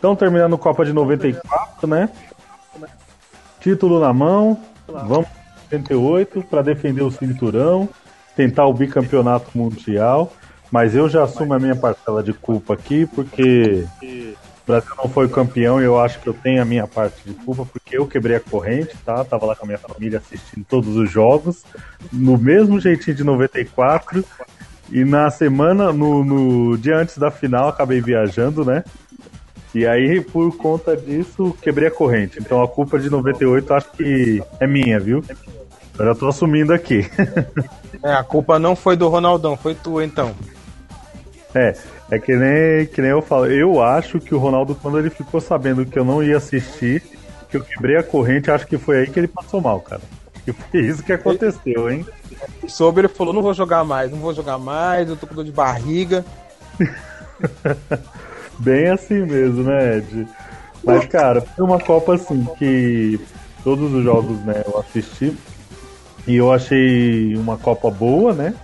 Então, terminando Copa de 94, né? Título na mão, vamos 88 para defender o cinturão, tentar o bicampeonato mundial. Mas eu já assumo a minha parcela de culpa aqui, porque o Brasil não foi campeão e eu acho que eu tenho a minha parte de culpa, porque eu quebrei a corrente, tá? Tava lá com a minha família assistindo todos os jogos, no mesmo jeitinho de 94. E na semana, no, no dia antes da final, acabei viajando, né? E aí, por conta disso, quebrei a corrente. Então a culpa de 98 acho que é minha, viu? Eu já tô assumindo aqui. é, a culpa não foi do Ronaldão, foi tu então. É, é que nem, que nem eu falo. Eu acho que o Ronaldo, quando ele ficou sabendo que eu não ia assistir, que eu quebrei a corrente, acho que foi aí que ele passou mal, cara. Que foi isso que aconteceu, hein? Soube, ele falou: não vou jogar mais, não vou jogar mais, eu tô com dor de barriga. Bem assim mesmo, né, Ed? Mas, cara, foi uma Copa assim que todos os jogos, né, eu assisti. E eu achei uma Copa boa, né?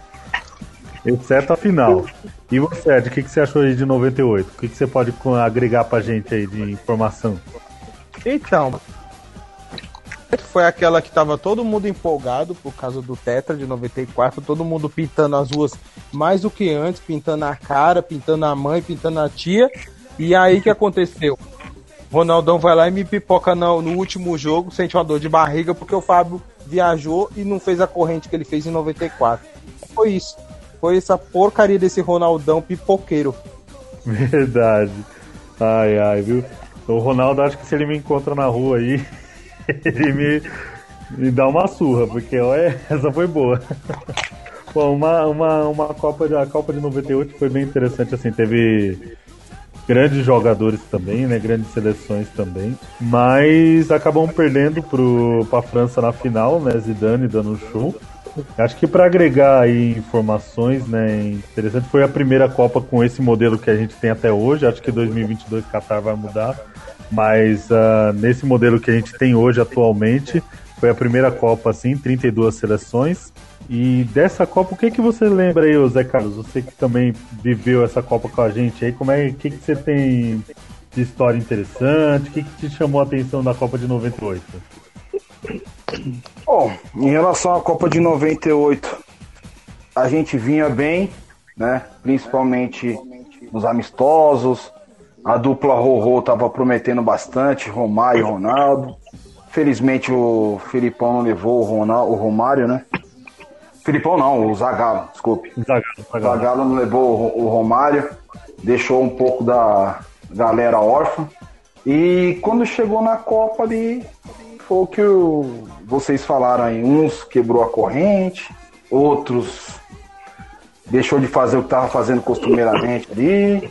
Exceto a final. E você, Ed, o que, que você achou aí de 98? O que, que você pode agregar pra gente aí de informação? Então, foi aquela que tava todo mundo empolgado por causa do Tetra de 94, todo mundo pintando as ruas mais do que antes, pintando a cara, pintando a mãe, pintando a tia. E aí que aconteceu? Ronaldão vai lá e me pipoca no, no último jogo, sente uma dor de barriga porque o Fábio viajou e não fez a corrente que ele fez em 94. Foi isso foi essa porcaria desse Ronaldão pipoqueiro. Verdade. Ai, ai, viu? O Ronaldo, acho que se ele me encontra na rua aí, ele me, me dá uma surra, porque olha, essa foi boa. Bom, uma, uma, uma Copa, de, a Copa de 98 foi bem interessante, assim, teve grandes jogadores também, né? Grandes seleções também. Mas acabamos perdendo para a França na final, né? Zidane dando um show. Acho que para agregar aí informações, né, interessante foi a primeira Copa com esse modelo que a gente tem até hoje. Acho que 2022 Qatar vai mudar, mas uh, nesse modelo que a gente tem hoje atualmente foi a primeira Copa assim, 32 seleções. E dessa Copa, o que que você lembra aí, Zé Carlos? Você que também viveu essa Copa com a gente aí, como é que que você tem de história interessante? O que que te chamou a atenção da Copa de 98? Bom, em relação à Copa de 98, a gente vinha bem, né? Principalmente nos amistosos. A dupla Rorô estava prometendo bastante, Romário e Ronaldo. Felizmente o Filipão não levou o, Ronaldo, o Romário, né? Filipão não, o Zagallo, desculpe. Zagallo, Zagallo. Zagallo não levou o, o Romário, deixou um pouco da galera órfã. E quando chegou na Copa ali, foi o que o, vocês falaram aí. Uns quebrou a corrente, outros deixou de fazer o que estava fazendo costumeiramente ali.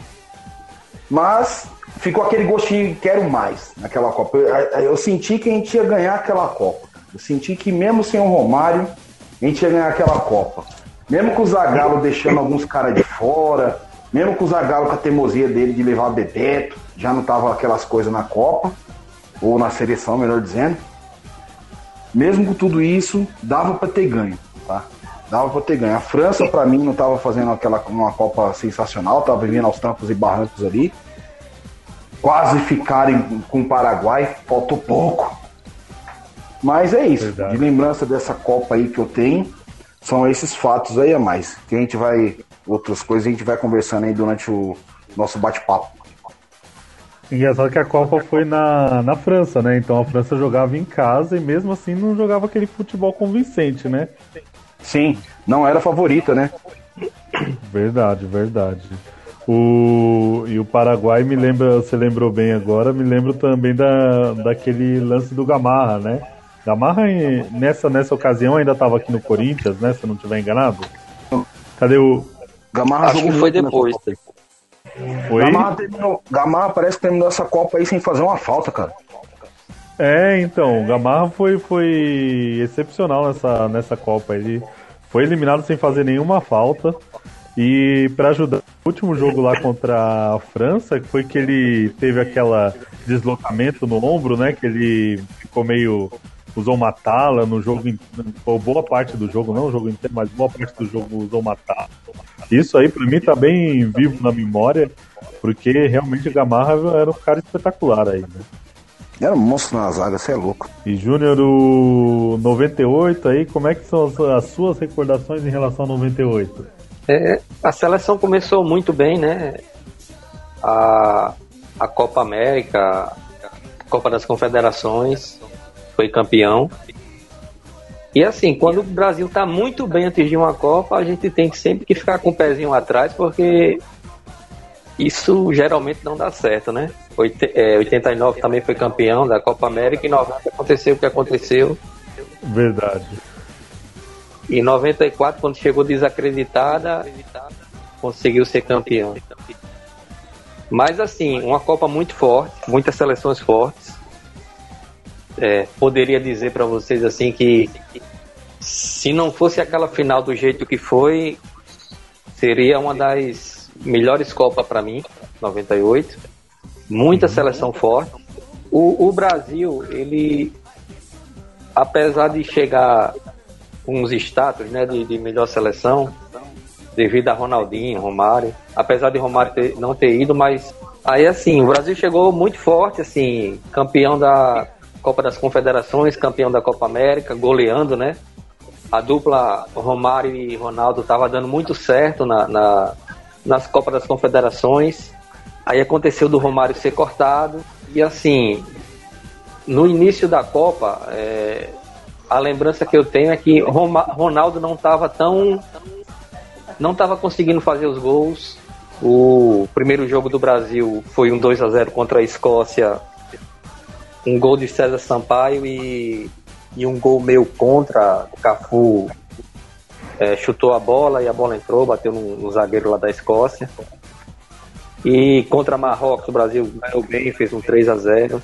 Mas ficou aquele gostinho, quero mais naquela Copa. Eu, eu, senti que a gente ia ganhar aquela Copa. Eu senti que mesmo sem o Romário, a gente ia ganhar aquela Copa. Mesmo com o Zagallo deixando alguns caras de fora, mesmo com o Zagallo com a teimosia dele de levar Bebeto, já não tava aquelas coisas na Copa ou na seleção, melhor dizendo. Mesmo com tudo isso, dava para ter ganho, tá? Dava para ter ganho. A França, para mim, não estava fazendo aquela uma Copa sensacional, estava vivendo aos tampos e barrancos ali. Quase ficarem com o Paraguai, faltou pouco. Mas é isso. Verdade. De lembrança dessa Copa aí que eu tenho, são esses fatos aí a mais. Que a gente vai. Outras coisas a gente vai conversando aí durante o nosso bate-papo. Engraçado que a Copa foi na, na França, né? Então a França jogava em casa e mesmo assim não jogava aquele futebol convincente, né? Sim, não era favorita, né? Verdade, verdade. O, e o Paraguai me lembra, você lembrou bem agora, me lembro também da, daquele lance do Gamarra, né? Gamarra nessa, nessa ocasião ainda estava aqui no Corinthians, né? Se eu não estiver enganado. Cadê o. Gamarra Acho que foi depois. Foi? Gamarra, terminou, Gamarra parece que terminou essa Copa aí sem fazer uma falta, cara. É, então, o Gamarra foi, foi excepcional nessa, nessa Copa. Ele foi eliminado sem fazer nenhuma falta. E para ajudar, o último jogo lá contra a França, que foi que ele teve aquela deslocamento no ombro, né? Que ele ficou meio. usou uma tala no jogo, ou boa parte do jogo, não o jogo inteiro, mas boa parte do jogo usou uma tala. Isso aí para mim tá bem vivo na memória. Porque realmente o Gamarra era um cara espetacular aí, né? Era um monstro na zaga, você é louco. E Júnior, o 98 aí, como é que são as suas recordações em relação ao 98? É, a seleção começou muito bem, né? A, a Copa América, a Copa das Confederações, foi campeão. E assim, quando o Brasil está muito bem antes de uma Copa, a gente tem sempre que ficar com o pezinho atrás, porque isso geralmente não dá certo, né? 89 é, também foi campeão da Copa América e 90 aconteceu o que aconteceu. Verdade. E 94, quando chegou desacreditada, conseguiu ser campeão. Mas assim, uma Copa muito forte, muitas seleções fortes. É, poderia dizer para vocês assim que se não fosse aquela final do jeito que foi, seria uma das melhores Copas para mim, 98. Muita seleção forte. O, o Brasil, ele, apesar de chegar com uns status né, de, de melhor seleção, devido a Ronaldinho, Romário, apesar de Romário ter, não ter ido, mas aí assim, o Brasil chegou muito forte, assim, campeão da Copa das Confederações, campeão da Copa América, goleando, né? A dupla Romário e Ronaldo estava dando muito certo na, na, nas Copas das Confederações. Aí aconteceu do Romário ser cortado. E assim, no início da Copa, é, a lembrança que eu tenho é que Roma, Ronaldo não estava tão. não estava conseguindo fazer os gols. O primeiro jogo do Brasil foi um 2 a 0 contra a Escócia. Um gol de César Sampaio e, e um gol meu contra. O Cafu é, chutou a bola e a bola entrou, bateu no, no zagueiro lá da Escócia. E contra Marrocos, o Brasil ganhou bem, fez um 3 a 0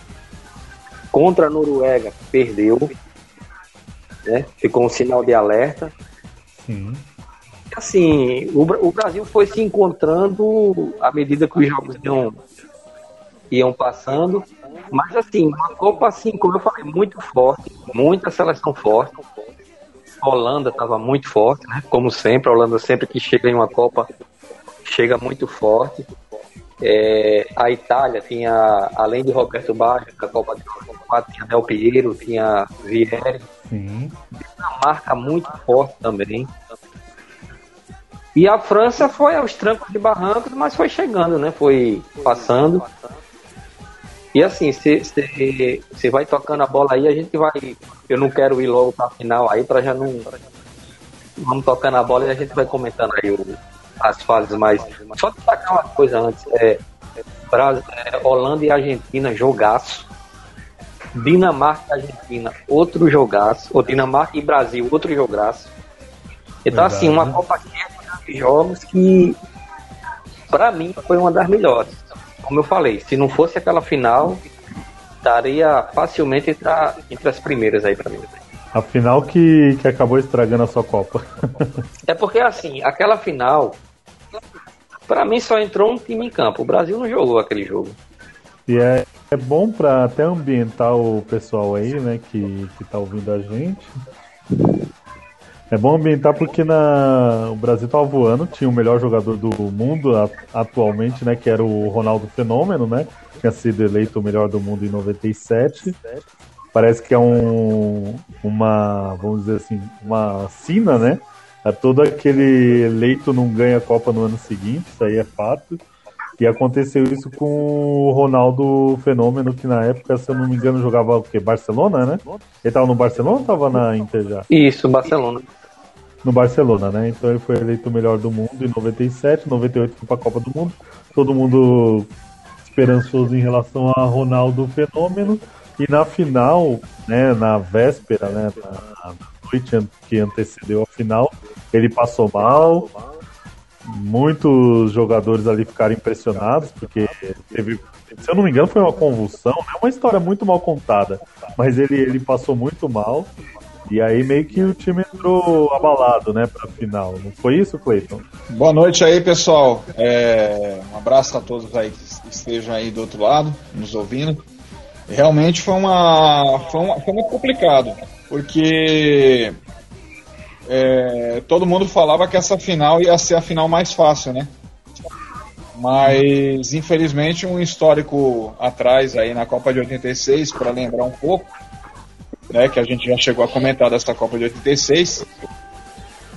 Contra a Noruega, perdeu né? Ficou um sinal de alerta. Sim. Assim, o, o Brasil foi se encontrando à medida que os jogos iam, iam passando. Mas assim, uma Copa assim, como eu falei, muito forte, muita seleção forte. A Holanda estava muito forte, né? Como sempre, a Holanda sempre que chega em uma Copa chega muito forte. É, a Itália tinha, além de Roberto Baggio, da Copa de 94, tinha Del Piero, tinha Vieri. Sim. Uma marca muito forte também. E a França foi aos trancos de barrancos, mas foi chegando, né? Foi passando. E assim, você vai tocando a bola aí, a gente vai. Eu não quero ir logo pra final aí, para já não. Vamos tocando a bola e a gente vai comentando aí o, as fases mais. Só destacar uma coisa antes: é, Brasil, é, Holanda e Argentina, jogaço. Dinamarca e Argentina, outro jogaço. Ou Dinamarca e Brasil, outro jogaço. Então, Verdade, assim, uma né? Copa de jogos que, para mim, foi uma das melhores. Como eu falei, se não fosse aquela final, estaria facilmente entre, entre as primeiras aí para mim. A final que, que acabou estragando a sua Copa. é porque, assim, aquela final para mim só entrou um time em campo. O Brasil não jogou aquele jogo. E é, é bom para até ambientar o pessoal aí, né, que, que tá ouvindo a gente. É bom ambientar porque na, o Brasil tava voando, tinha o melhor jogador do mundo atualmente, né, que era o Ronaldo Fenômeno, né? Tinha sido eleito o melhor do mundo em 97. Parece que é um uma, vamos dizer assim, uma sina, né? É todo aquele eleito não ganha a Copa no ano seguinte, isso aí é fato. E aconteceu isso com o Ronaldo Fenômeno, que na época, se eu não me engano, jogava o quê? Barcelona, né? Ele tava no Barcelona ou tava na Inter já? Isso, Barcelona. No Barcelona, né? Então ele foi eleito o melhor do mundo em 97, 98 foi pra Copa do Mundo. Todo mundo esperançoso em relação a Ronaldo Fenômeno. E na final, né, na véspera, né, na, noite que antecedeu a final, ele passou mal. Muitos jogadores ali ficaram impressionados, porque teve, se eu não me engano, foi uma convulsão, é uma história muito mal contada, mas ele, ele passou muito mal. E aí meio que o time entrou abalado, né, pra final. Não foi isso, Cleiton? Boa noite aí, pessoal. É, um abraço a todos aí que estejam aí do outro lado, nos ouvindo. Realmente foi uma, foi, uma, foi muito complicado porque é, todo mundo falava que essa final ia ser a final mais fácil, né? Mas, infelizmente, um histórico atrás aí na Copa de 86, para lembrar um pouco, né, que a gente já chegou a comentar dessa Copa de 86,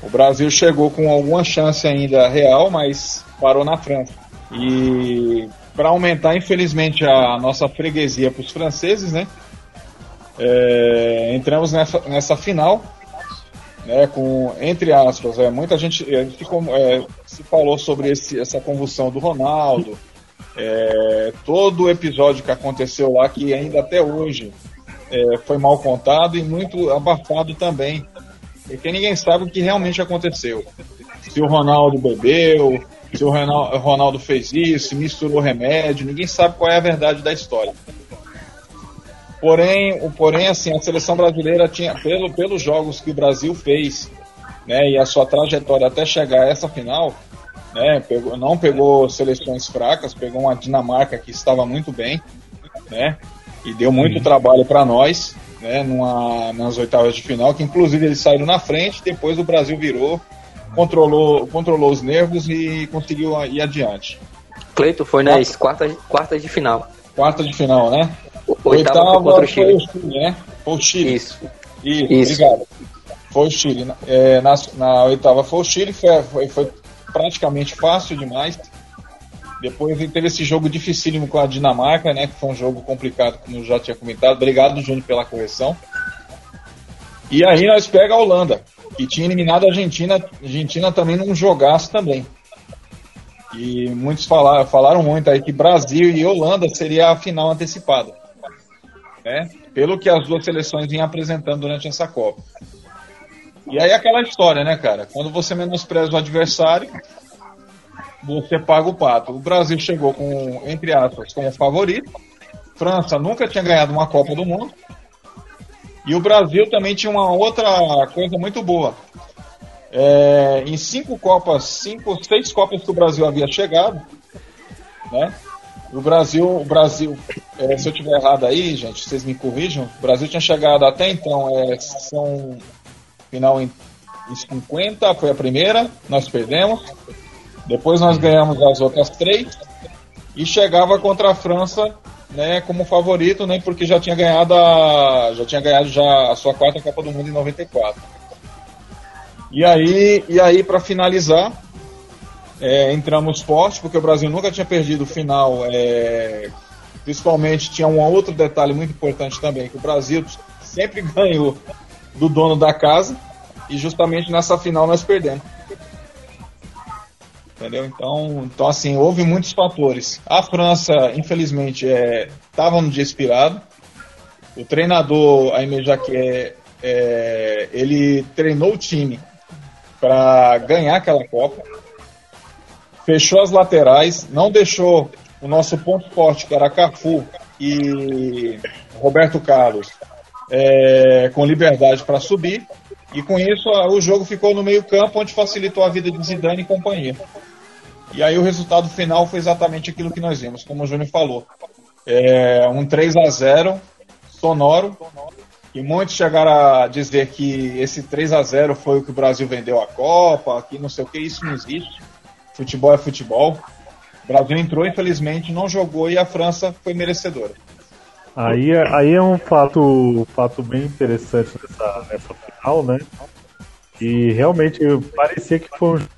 o Brasil chegou com alguma chance ainda real, mas parou na França. E para aumentar, infelizmente, a nossa freguesia para os franceses, né? É, entramos nessa, nessa final, né, com, entre aspas, é, muita gente é, ficou, é, se falou sobre esse, essa convulsão do Ronaldo, é, todo o episódio que aconteceu lá, que ainda até hoje é, foi mal contado e muito abafado também, porque ninguém sabe o que realmente aconteceu. Se o Ronaldo bebeu, se o Ronaldo fez isso, misturou remédio, ninguém sabe qual é a verdade da história. Porém, o, porém assim, a seleção brasileira tinha, pelo, pelos jogos que o Brasil fez, né, e a sua trajetória até chegar a essa final, né, pegou, não pegou seleções fracas, pegou uma Dinamarca que estava muito bem, né, e deu muito trabalho para nós, né, numa, nas oitavas de final, que inclusive eles saíram na frente, depois o Brasil virou, controlou, controlou os nervos e conseguiu ir adiante. Cleito foi nas quartas, quartas de final. Quartas de final, né? Oitava, Oitava contra o Chile. Foi o Chile, né? Foi o Chile. Isso. Isso, Isso. obrigado. Foi o Chile. É, na, na oitava foi o Chile, foi, foi, foi praticamente fácil demais. Depois teve esse jogo dificílimo com a Dinamarca, né? Que foi um jogo complicado, como eu já tinha comentado. Obrigado, Júnior, pela correção. E aí nós pega a Holanda, que tinha eliminado a Argentina, Argentina também num jogaço também. E muitos falaram, falaram muito aí que Brasil e Holanda seria a final antecipada. Né? Pelo que as duas seleções vinham apresentando durante essa Copa. E aí aquela história, né, cara? Quando você menospreza o adversário, você paga o pato. O Brasil chegou com, entre aspas, como favorito. França nunca tinha ganhado uma Copa do Mundo. E o Brasil também tinha uma outra coisa muito boa. É, em cinco Copas, cinco, seis Copas que o Brasil havia chegado, né? O Brasil, o Brasil, é, se eu tiver errado aí, gente, vocês me corrijam. O Brasil tinha chegado até então, é, são final em, em 50, foi a primeira, nós perdemos. Depois nós ganhamos as outras três e chegava contra a França, né, como favorito, né, porque já tinha ganhado a, já tinha ganhado já a sua quarta Copa do Mundo em 94. E aí, e aí para finalizar, é, entramos forte, porque o Brasil nunca tinha perdido o final. É, principalmente tinha um outro detalhe muito importante também, que o Brasil sempre ganhou do dono da casa e justamente nessa final nós perdemos. Entendeu? Então, então assim, houve muitos fatores. A França, infelizmente, estava é, no dia expirado. O treinador, Aimé Jacquet, é, ele treinou o time para ganhar aquela Copa. Fechou as laterais, não deixou o nosso ponto forte, que era Cafu e Roberto Carlos, é, com liberdade para subir. E com isso o jogo ficou no meio-campo, onde facilitou a vida de Zidane e companhia. E aí o resultado final foi exatamente aquilo que nós vimos, como o Júnior falou. É, um 3 a 0 sonoro, e muitos chegaram a dizer que esse 3 a 0 foi o que o Brasil vendeu a Copa, que não sei o que, isso não existe. Futebol é futebol. O Brasil entrou, infelizmente, não jogou e a França foi merecedora. Aí, é, aí é um fato, fato bem interessante nessa, nessa final, né? E realmente parecia que foi um jogo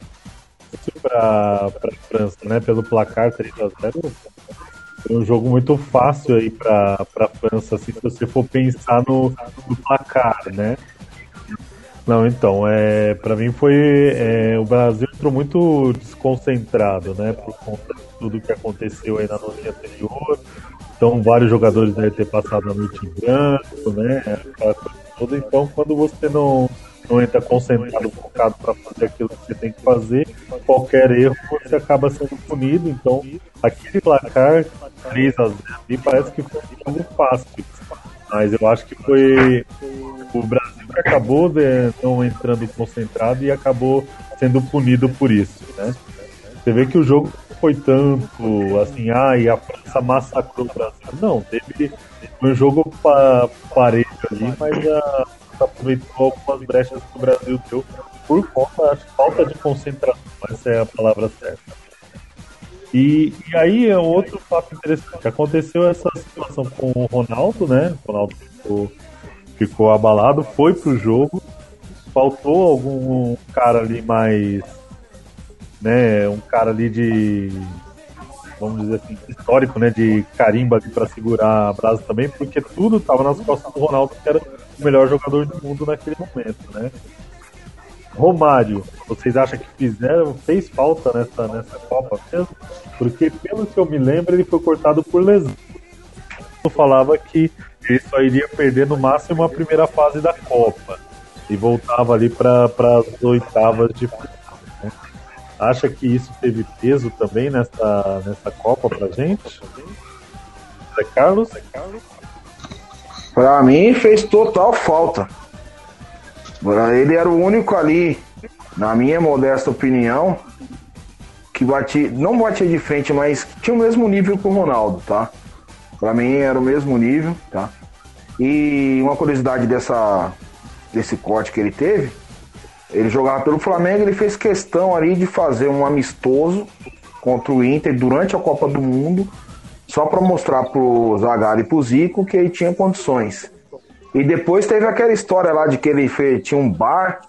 para a França, né? Pelo placar 3 a 0 foi um jogo muito fácil aí para a França, assim, se você for pensar no, no placar, né? Não, então, é, para mim foi. É, o Brasil entrou muito desconcentrado, né? Por conta de tudo que aconteceu aí na noite anterior. Então, vários jogadores devem ter passado a noite em branco, né? Toda. Então, quando você não, não entra concentrado, focado para fazer aquilo que você tem que fazer, qualquer erro você acaba sendo punido. Então, aquele placar 3 a 0 e parece que foi jogo fácil. Mas eu acho que foi o Brasil que acabou de, não entrando concentrado e acabou sendo punido por isso, né? Você vê que o jogo foi tanto assim, ah, e a França massacrou o Brasil. Não, teve um jogo pa, parelho ali, mas a aproveitou algumas brechas que o Brasil deu por conta da falta de concentração, essa é a palavra certa. E, e aí é outro fato interessante. Aconteceu essa situação com o Ronaldo, né? O Ronaldo ficou, ficou abalado, foi pro jogo. Faltou algum cara ali mais. Né, um cara ali de. Vamos dizer assim, histórico, né? De carimba ali pra segurar a brasa também, porque tudo tava nas costas do Ronaldo, que era o melhor jogador do mundo naquele momento, né? Romário, vocês acham que fizeram, fez falta nessa, nessa Copa mesmo? Porque, pelo que eu me lembro, ele foi cortado por lesão. Eu falava que ele só iria perder no máximo a primeira fase da Copa e voltava ali para as oitavas de final. Né? Acha que isso teve peso também nessa, nessa Copa pra gente? Zé Carlos? Pra mim fez total falta. Ele era o único ali, na minha modesta opinião, que batia, não batia de frente, mas tinha o mesmo nível que o Ronaldo, tá? Pra mim era o mesmo nível, tá? E uma curiosidade dessa, desse corte que ele teve, ele jogava pelo Flamengo, ele fez questão ali de fazer um amistoso contra o Inter durante a Copa do Mundo, só para mostrar pro Zagallo e pro Zico que ele tinha condições. E depois teve aquela história lá de que ele fez, tinha um bar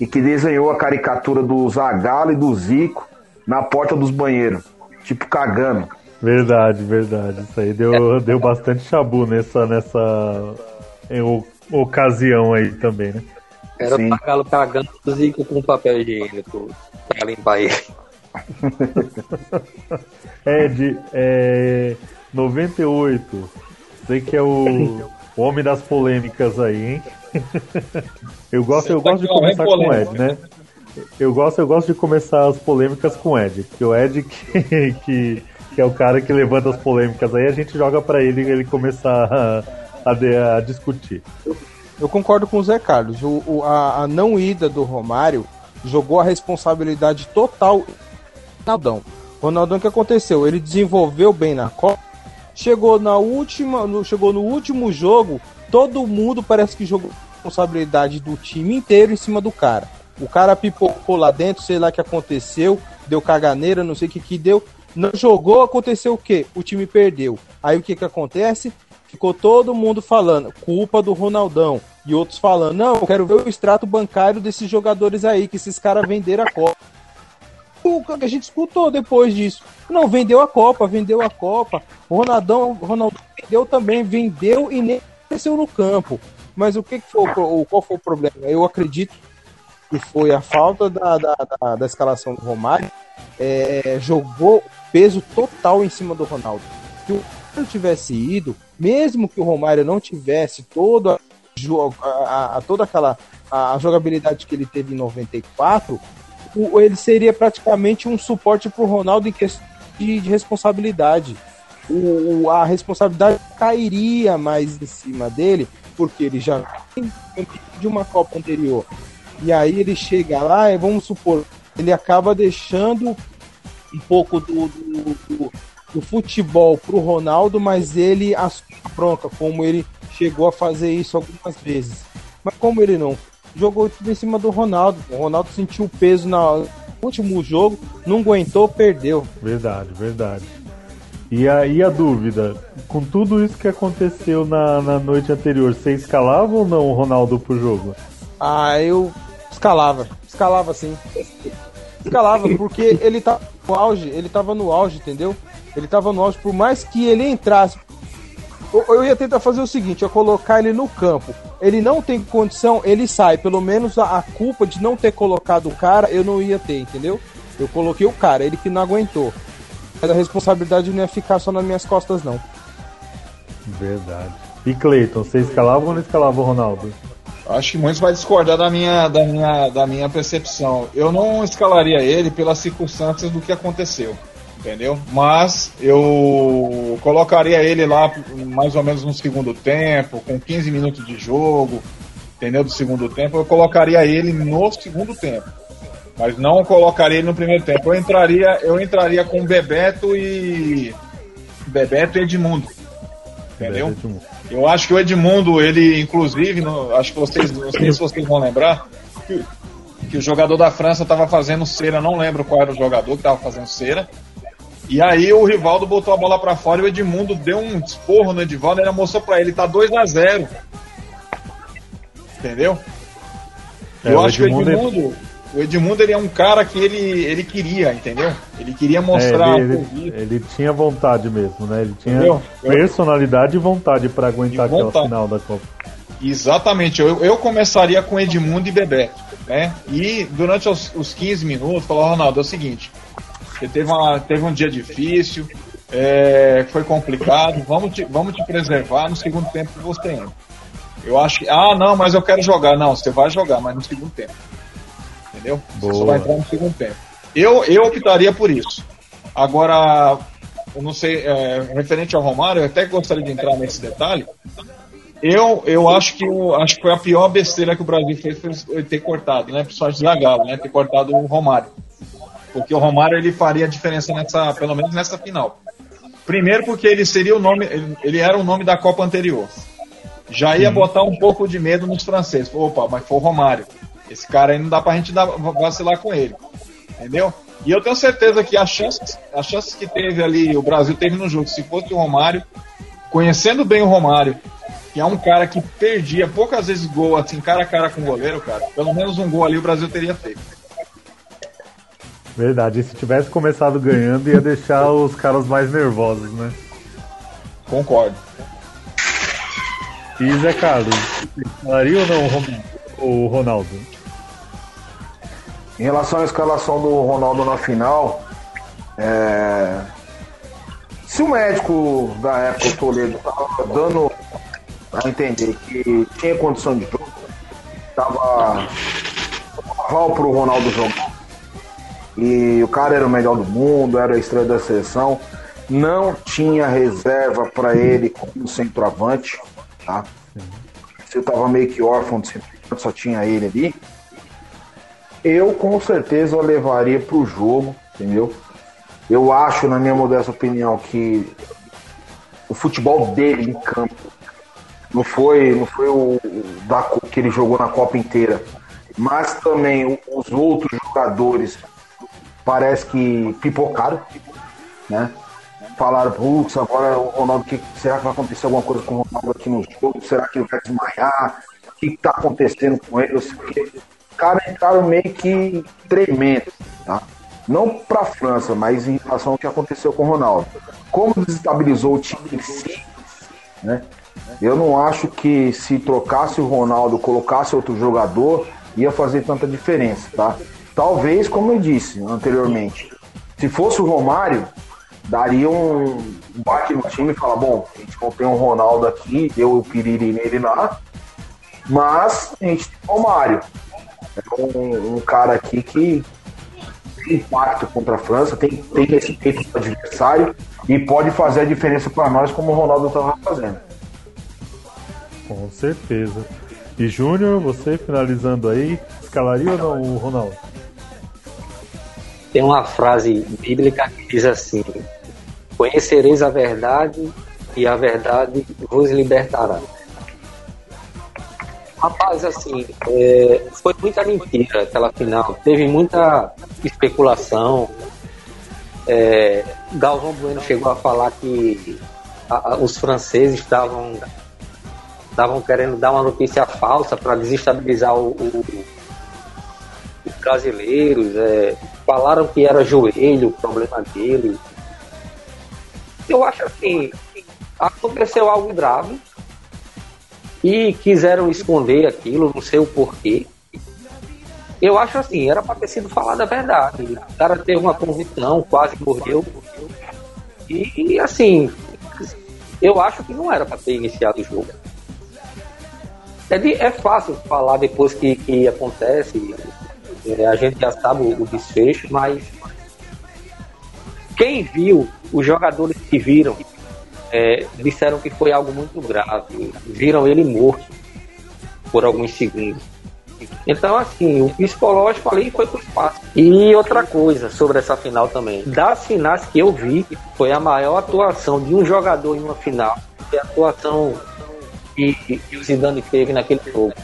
e que desenhou a caricatura do Zagallo e do Zico na porta dos banheiros, tipo cagando. Verdade, verdade. Isso aí deu, deu bastante chabu nessa, nessa ocasião aí também, né? Era Sim. o Zagallo cagando o Zico com papel higiênico pra limpar ele. Ed, é 98. Sei que é o o homem das polêmicas aí, hein? eu gosto, eu tá gosto de começar com o Ed, né? Eu gosto, eu gosto de começar as polêmicas com o Ed, porque o Ed que, que, que é o cara que levanta as polêmicas aí, a gente joga para ele ele começar a, a, a, discutir. Eu concordo com o Zé Carlos. O, o a, a, não ida do Romário jogou a responsabilidade total Ronaldão. Ronaldão, o que aconteceu? Ele desenvolveu bem na Copa Chegou na última, no, chegou no último jogo, todo mundo parece que jogou responsabilidade do time inteiro em cima do cara. O cara pipocou lá dentro, sei lá o que aconteceu, deu caganeira, não sei o que que deu. Não jogou, aconteceu o quê? O time perdeu. Aí o que que acontece? Ficou todo mundo falando, culpa do Ronaldão. E outros falando, não, eu quero ver o extrato bancário desses jogadores aí, que esses caras venderam a Copa o que a gente escutou depois disso. Não, vendeu a Copa, vendeu a Copa. Ronaldão, Ronaldão vendeu também, vendeu e nem apareceu no campo. Mas o que, que foi o, qual foi o problema? Eu acredito que foi a falta da, da, da, da escalação do Romário. É, jogou peso total em cima do Ronaldo. Se o tivesse ido, mesmo que o Romário não tivesse toda a, a, a toda aquela a jogabilidade que ele teve em 94, o, ele seria praticamente um suporte para o Ronaldo em questão de, de responsabilidade. O, a responsabilidade cairia mais em cima dele, porque ele já tem de uma Copa anterior. E aí ele chega lá e vamos supor, ele acaba deixando um pouco do, do, do, do futebol pro Ronaldo, mas ele assume a bronca, como ele chegou a fazer isso algumas vezes. Mas como ele não jogou tudo em cima do Ronaldo. O Ronaldo sentiu o peso no último jogo, não aguentou, perdeu. Verdade, verdade. E aí a dúvida, com tudo isso que aconteceu na, na noite anterior, você escalava ou não o Ronaldo pro jogo? Ah, eu escalava, escalava sim. Escalava, porque ele tá no auge, ele tava no auge, entendeu? Ele tava no auge, por mais que ele entrasse. Eu ia tentar fazer o seguinte, eu colocar ele no campo ele não tem condição, ele sai. Pelo menos a, a, culpa de não ter colocado o cara, eu não ia ter, entendeu? Eu coloquei o cara, ele que não aguentou. Mas a responsabilidade não ia ficar só nas minhas costas, não. Verdade. E Cleiton, você escalava ou não escalava o Ronaldo? Acho que muitos vai discordar da minha, da, minha, da minha percepção. Eu não escalaria ele pelas circunstâncias do que aconteceu entendeu? Mas eu colocaria ele lá mais ou menos no segundo tempo, com 15 minutos de jogo, entendeu? Do segundo tempo, eu colocaria ele no segundo tempo. Mas não colocaria ele no primeiro tempo. Eu entraria, eu entraria com Bebeto e Bebeto e Edmundo. Entendeu? Eu acho que o Edmundo, ele inclusive, no, acho que vocês, não sei se vocês vão lembrar, que, que o jogador da França estava fazendo cera, não lembro qual era o jogador que estava fazendo cera E aí o Rivaldo botou a bola para fora e o Edmundo deu um esporro no Edivaldo e ele mostrou para ele, tá 2 a 0 Entendeu? É, Eu acho que o Edmundo é- o Edmundo ele é um cara que ele, ele queria, entendeu? Ele queria mostrar É, ele, ele- ele tinha vontade mesmo, né? Ele tinha Entendeu? personalidade e vontade pra aguentar E aquela vontade. final da Copa. Exatamente, eu, eu começaria com Edmundo e Bebeto, né? E durante os, os 15 minutos, falou, Ronaldo, é o seguinte, teve, uma, teve um dia difícil, é, foi complicado, vamos te, vamos te preservar no segundo tempo que você entra. Eu acho que, ah, não, mas eu quero jogar. Não, você vai jogar, mas no segundo tempo. Entendeu? Você só Boa. vai entrar no segundo tempo. Eu, eu optaria por isso. Agora, eu não sei, é, referente ao Romário, eu até gostaria de entrar nesse detalhe. Eu, eu acho que o, acho que foi a pior besteira que o Brasil fez foi ter cortado, né? Principalmente Zagallo, né? Ter cortado o Romário. Porque o Romário ele faria a diferença nessa, pelo menos nessa final. Primeiro porque ele seria o nome, ele, era o nome da Copa anterior. Já ia botar um pouco de medo nos franceses. Opa, mas foi o Romário. Esse cara aí não dá pra gente dar, vacilar com ele. Entendeu? E eu tenho certeza que as chances, as chances que teve ali, o Brasil teve no jogo, se fosse o Romário, conhecendo bem o Romário, que é um cara que perdia poucas vezes gol assim, cara a cara com o goleiro, cara, pelo menos um gol ali o Brasil teria feito. Verdade, e se tivesse começado ganhando, ia deixar os caras mais nervosos, né? Concordo. E Zé Carlos, falaria ou não o Ronaldo? Em relação à escalação do Ronaldo na final, é, se o médico da época, o Toledo, estava dando a entender que tinha condição de jogo, estava aval para o Ronaldo jogar, e o cara era o melhor do mundo, era a estrela da seleção, não tinha reserva para ele como centroavante, tá? Você estava meio que órfão de centroavante, só tinha ele ali. Eu com certeza o levaria pro jogo, entendeu? Eu acho, na minha modesta opinião, que o futebol dele em campo não foi, não foi o, da, que ele jogou na Copa inteira, mas também os outros jogadores parece que pipocaram, né? Falaram, putz, agora o Ronaldo, que, será que vai acontecer alguma coisa com o Ronaldo aqui no jogo? Será que ele vai desmaiar? O que está acontecendo com ele? Os caras entraram meio que tremendo, tá? Não para a França, mas em relação ao que aconteceu com o Ronaldo. Como desestabilizou o time em si, né? Eu não acho que se trocasse o Ronaldo, colocasse outro jogador, ia fazer tanta diferença, tá? Talvez, como eu disse anteriormente, se fosse o Romário, daria um bate no time e falar, bom, a gente não tem um Ronaldo aqui, deu o piriri nele lá, mas a gente tem o Romário. É um, um cara aqui que tem impacto contra a França, tem, tem respeito do adversário e pode fazer a diferença para nós como o Ronaldo estava fazendo. Com certeza. E Júnior, você finalizando aí, escalaria ou não o Ronaldo? Tem uma frase bíblica que diz assim: Conhecereis a verdade e a verdade vos libertará. Rapaz, assim, é, foi muita mentira aquela final. Teve muita especulação. É, Galvão Bueno chegou a falar que a- a- os franceses estavam estavam querendo dar uma notícia falsa para desestabilizar o- o, os brasileiros, é, falaram que era joelho o problema dele. Eu acho assim, aconteceu algo grave e quiseram esconder aquilo, não sei o porquê. Eu acho assim, era para ter sido falada a verdade. O cara teve uma convicção, quase morreu. E, e, assim, eu acho que não era para ter iniciado o jogo. É, de- é fácil falar depois que, que acontece, é, a gente já sabe o, o desfecho, mas quem viu, os jogadores que viram, é, disseram que foi algo muito grave. Viram ele morto por alguns segundos. Então, assim, o psicológico ali foi pro espaço. E outra coisa sobre essa final também. Das finais que eu vi, foi a maior atuação de um jogador em uma final. Foi a atuação que, que o Zidane teve naquele jogo.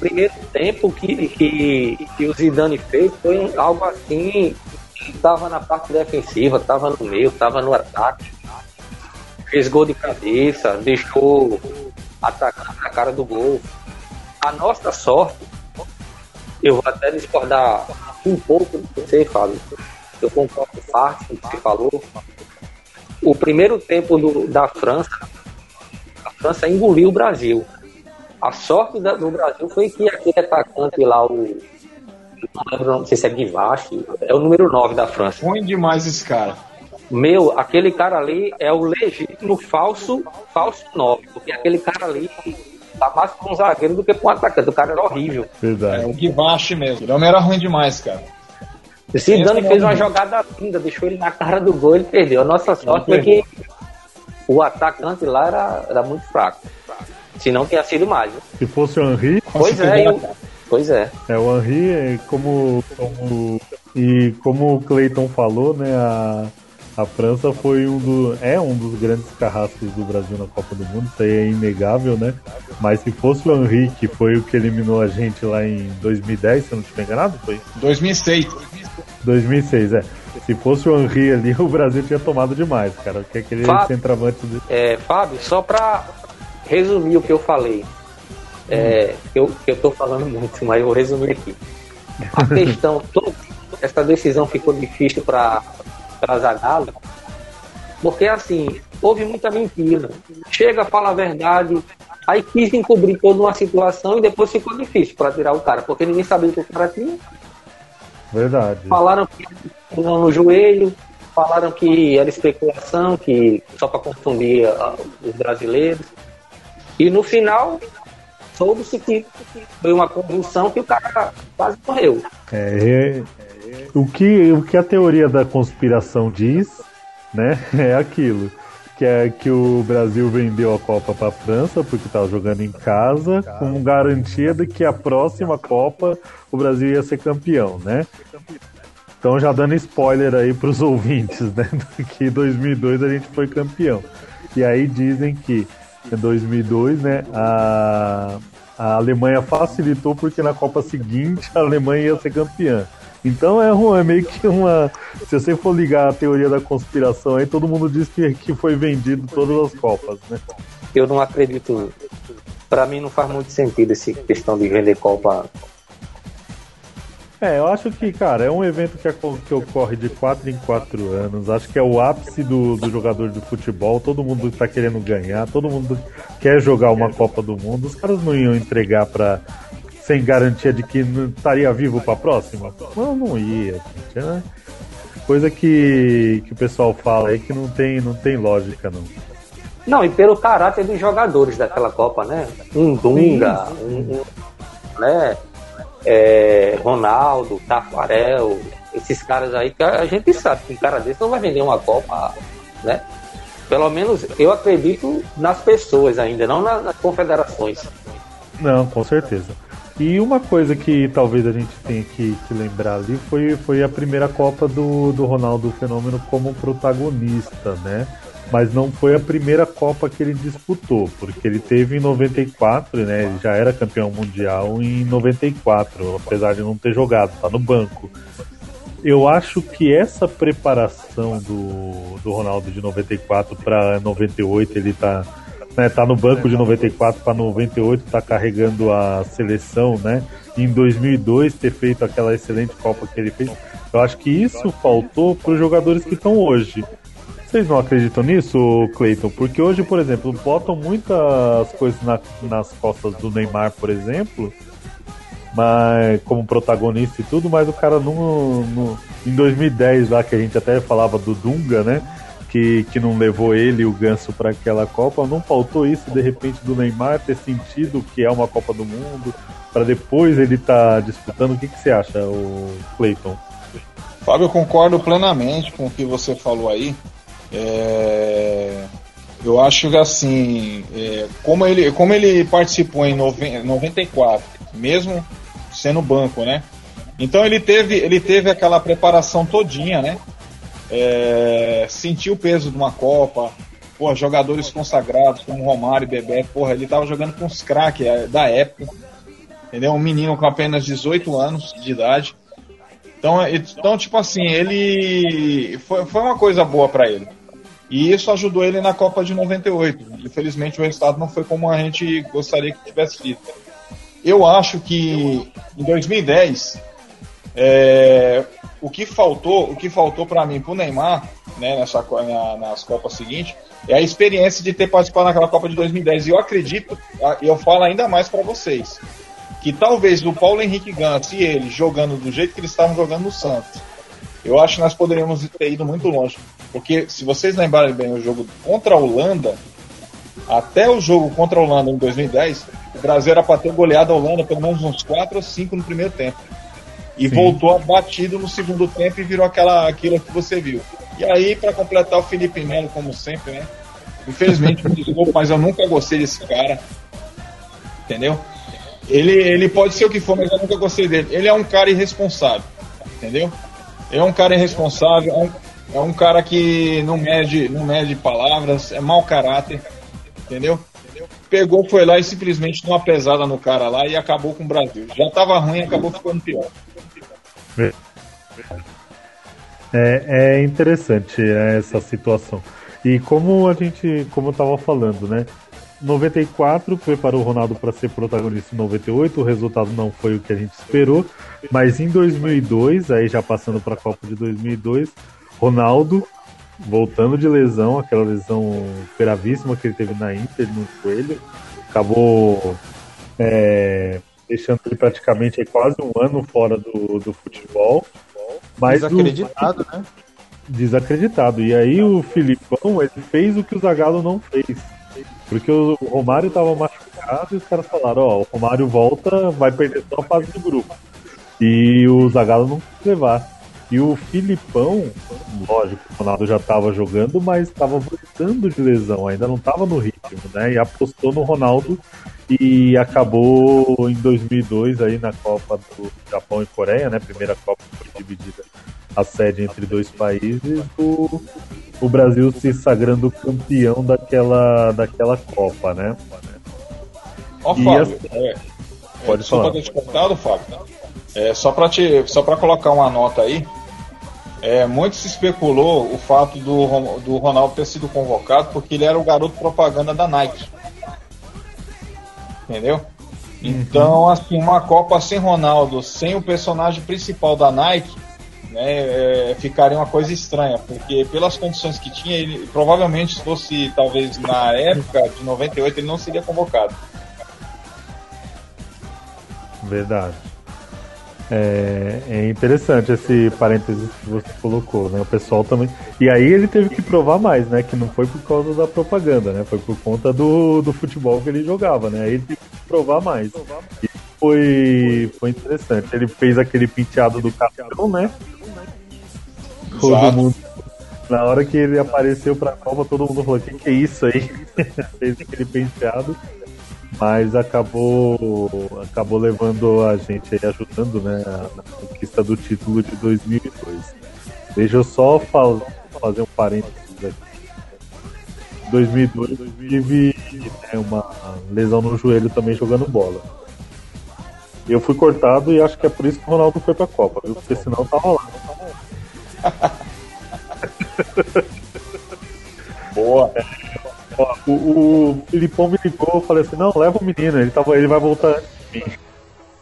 Primeiro tempo que, que, que o Zidane fez foi algo assim tava na parte defensiva, tava no meio, tava no ataque. Fez gol de cabeça, deixou atacar na cara do gol. A nossa sorte, eu vou até discordar um pouco do que você, Fábio. Eu concordo parte com o que você falou. O primeiro tempo do, da França, a França engoliu o Brasil. A sorte da, do Brasil foi que aquele atacante lá, o não lembro, não sei se é Guivache, é o número 9 da França. Ruim demais esse cara. Meu, aquele cara ali é o legítimo falso, falso 9, porque aquele cara ali tá mais com um zagueiro do que com um atacante. O cara era horrível. É Verdade. o Guivache mesmo. O homem era ruim demais, cara. Zidane Esse fez uma não- jogada linda, deixou ele na cara do gol, ele perdeu. A nossa sorte foi que o atacante lá era, era muito fraco. Senão tinha sido mais. né? Se fosse o Henry, Pois é, eu- pois é. é, o Henry, é, como, como e como o Clayton falou, né, a, a França foi um do, é um dos grandes carrascos do Brasil na Copa do Mundo, isso aí é inegável, né? Mas se fosse o Henry, que foi o que eliminou a gente lá em 2010, se eu não estiver enganado, foi 2006. 2006, é. Se fosse o Henry ali, o Brasil tinha tomado demais, cara. Porque aquele Fábio. centroavante de... É, Fábio, só pra resumir o que eu falei. É, eu, eu tô falando muito, mas eu vou resumir aqui. A questão, toda essa decisão ficou difícil para para Zagallo, porque assim, houve muita mentira. Chega, fala a verdade, aí quis encobrir toda uma situação e depois ficou difícil para tirar o cara, porque ninguém sabia o que o cara tinha. Verdade. Falaram que não no joelho, falaram que era especulação, que só para confundir ah, os brasileiros. E no final, soube-se que foi uma convulsão que o cara quase morreu. É, é- o, que, o que a teoria da conspiração diz, né, é aquilo. Que é que o Brasil vendeu a Copa para a França porque estava jogando em casa, com garantia de que a próxima Copa o Brasil ia ser campeão, né? Então já dando spoiler aí para os ouvintes, né? Que em 2002 a gente foi campeão. E aí dizem que em 2002, né, a, a Alemanha facilitou porque na Copa seguinte a Alemanha ia ser campeã. Então é, é meio que uma. Se você for ligar a teoria da conspiração aí, todo mundo diz que, que foi vendido todas as Copas, né? Eu não acredito. Para mim não faz muito sentido essa questão de vender Copa. É, eu acho que, cara, é um evento que, que ocorre de 4 em 4 anos. Acho que é o ápice do, do jogador de futebol. Todo mundo tá querendo ganhar, todo mundo quer jogar uma Copa do Mundo. Os caras não iam entregar pra. sem garantia de que não estaria vivo pra próxima? Não, não ia, gente. né? Coisa que, que o pessoal fala aí que não tem, não tem lógica, não. Não, e pelo caráter dos jogadores daquela Copa, né? Um Dunga, um, um- né? É, Ronaldo, Tafarel, esses caras aí que a gente sabe que um cara desse não vai vender uma Copa, né? Pelo menos eu acredito nas pessoas ainda, não na- nas confederações. Não, com certeza. E uma coisa que talvez a gente tenha que, que lembrar ali foi, foi a primeira Copa do, do Ronaldo Fenômeno como protagonista, né? Mas não foi a primeira Copa que ele disputou, porque ele teve em 94, né? Ele já era campeão mundial em 94, apesar de não ter jogado, tá no banco. Eu acho que essa preparação do, do Ronaldo de 94 para 98, ele tá, né, tá no banco de 94 para 98, tá carregando a seleção, né? Em 2002 ter feito aquela excelente Copa que ele fez. Eu acho que isso faltou para os jogadores que estão hoje. Vocês não acreditam nisso, Cleiton? Porque hoje, por exemplo, botam muitas coisas na- nas costas do Neymar, por exemplo, mas como protagonista e tudo, mas o cara não, em 2010 lá que a gente até falava do Dunga, né? Que, que não levou ele e o Ganso para aquela Copa, não faltou isso de repente do Neymar ter sentido que é uma Copa do Mundo para depois ele estar disputando. O que, que você acha, o Cleiton? Fábio, eu concordo plenamente com o que você falou aí. É, Eu acho que assim, é, como, ele, como ele participou em noven- 94, mesmo sendo banco, né? Então ele teve, ele teve aquela preparação todinha, né? É, sentiu o peso de uma Copa, porra, jogadores consagrados como Romário e Bebé, porra, ele tava jogando com os craques é, da época, entendeu? Um menino com apenas 18 anos de idade. Então, então tipo assim, ele foi, foi uma coisa boa para ele. E isso ajudou ele na Copa de 98. Infelizmente o resultado não foi como a gente gostaria que tivesse sido. Eu acho que em 2010 é, o que faltou, o que faltou para mim, para o Neymar, né, nessa, na, nas Copas seguintes, é a experiência de ter participado naquela Copa de 2010. E eu acredito, e eu falo ainda mais para vocês, que talvez o Paulo Henrique Gantz e ele jogando do jeito que eles estavam jogando no Santos, eu acho que nós poderíamos ter ido muito longe. Porque se vocês lembrarem bem o jogo contra a Holanda, até o jogo contra a Holanda em 2010, o Brasil era para ter goleado a Holanda pelo menos uns 4 ou 5 no primeiro tempo. E Sim. voltou abatido no segundo tempo e virou aquela, aquilo que você viu. E aí, para completar, o Felipe Melo, como sempre, né? Infelizmente, me desculpa, mas eu nunca gostei desse cara. Entendeu? Ele, ele pode ser o que for, mas eu nunca gostei dele. Ele é um cara irresponsável. Entendeu? Ele é um cara irresponsável, é um, é um cara que não mede, não mede palavras, é mau caráter. Entendeu? Pegou, foi lá e simplesmente deu uma pesada no cara lá e acabou com o Brasil. Já tava ruim acabou ficando pior. É, é interessante essa situação. E como a gente, como eu tava falando, né? 94 preparou o Ronaldo para ser protagonista em 98, o resultado não foi o que a gente esperou, mas em 2002, aí já passando para a Copa de 2002, Ronaldo voltando de lesão, aquela lesão gravíssima que ele teve na Inter no joelho, acabou é, deixando ele praticamente quase um ano fora do, do futebol. Mas desacreditado, o, né? Desacreditado. E aí o Filipão ele fez o que o Zagallo não fez. Porque o Romário estava machucado e os caras falaram, ó, o Romário volta, vai perder só a fase do grupo. E o Zagallo não quis levar. E o Filipão, lógico, o Ronaldo já estava jogando, mas estava voltando de lesão, ainda não estava no ritmo, né? E apostou no Ronaldo e acabou em 2002 aí na Copa do Japão e Coreia, né? Primeira Copa que foi dividida a sede entre dois países, o, o Brasil se sagrando campeão daquela, daquela Copa, né? Ó, Fábio, assim, é, pode é, falar. ter te cortado, Fábio. É, só para te, só para colocar uma nota aí, é, muito se especulou o fato do, do Ronaldo ter sido convocado porque ele era o garoto propaganda da Nike entendeu? Então, assim, uma Copa sem Ronaldo, sem o personagem principal da Nike, né, é, ficaria uma coisa estranha, porque pelas condições que tinha, ele provavelmente se fosse talvez na época de 98 ele não seria convocado. Verdade. É, é, interessante esse parênteses que você colocou, né? O pessoal também. E aí ele teve que provar mais, né? Que não foi por causa da propaganda, né? Foi por conta do, do futebol que ele jogava, né? Aí ele teve que provar mais. E foi, foi interessante. Ele fez aquele penteado do capitão, né? Todo mundo. Na hora que ele apareceu pra Copa, todo mundo falou: que, que é isso aí? fez aquele penteado mas acabou acabou levando a gente aí, ajudando né, na conquista do título de 2002. Deixa eu só fal fazer um parênteses aqui. 2002 tive né, uma lesão no joelho também jogando bola. Eu fui cortado e acho que é por isso que o Ronaldo foi pra Copa, viu? Porque senão tava lá. Boa. Ó, o, o Filipão me ligou, eu falei assim, não, leva o menino, ele, tava, ele vai voltar antes de mim.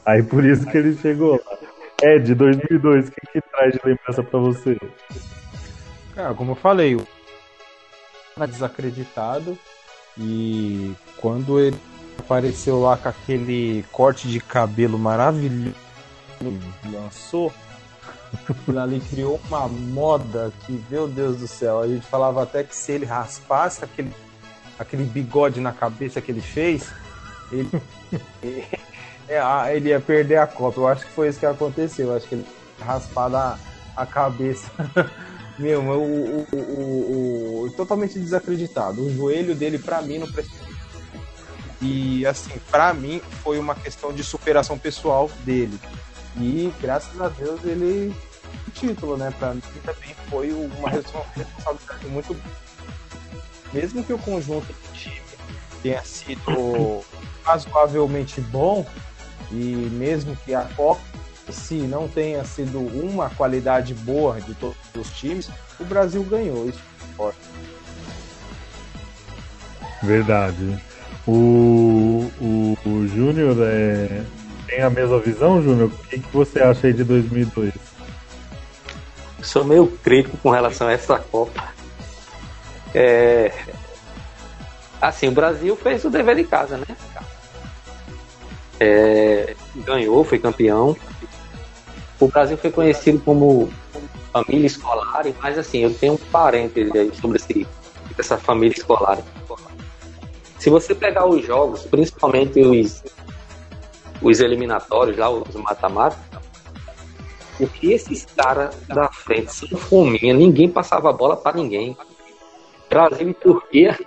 Aí por isso que ele chegou lá. De 2002, o que, que traz de lembrança pra você? Cara, como eu falei, o desacreditado e quando ele apareceu lá com aquele corte de cabelo maravilhoso, lançou, ali criou uma moda que, meu Deus do céu, a gente falava até que se ele raspasse aquele aquele bigode na cabeça que ele fez, ele, é, ele ia perder a Copa. Eu acho que foi isso que aconteceu. Eu acho que ele raspado a, cabeça. Meu, o, o, o, totalmente desacreditado. O joelho dele, para mim, não prestou. E, assim, para mim, foi uma questão de superação pessoal dele. E, graças a Deus, ele. O título, né? Pra mim também foi uma responsabilidade muito mesmo que o conjunto do time tenha sido razoavelmente bom, e mesmo que a Copa se não tenha sido uma qualidade boa de todos os times, o Brasil ganhou. Isso é forte. Verdade. O, o, o Júnior é, tem a mesma visão, Júnior? O que, que você acha aí de 2002? Sou meio crítico com relação a essa Copa. É... Assim, o Brasil fez o dever de casa, né? É... Ganhou, foi campeão. O Brasil foi conhecido como família escolar, mas assim, eu tenho um parêntese aí sobre esse, essa família escolar. Se você pegar os jogos, principalmente os, os eliminatórios lá, os mata-mata, o que esses caras da frente são fominha, ninguém passava a bola para ninguém. Brasil e Turquia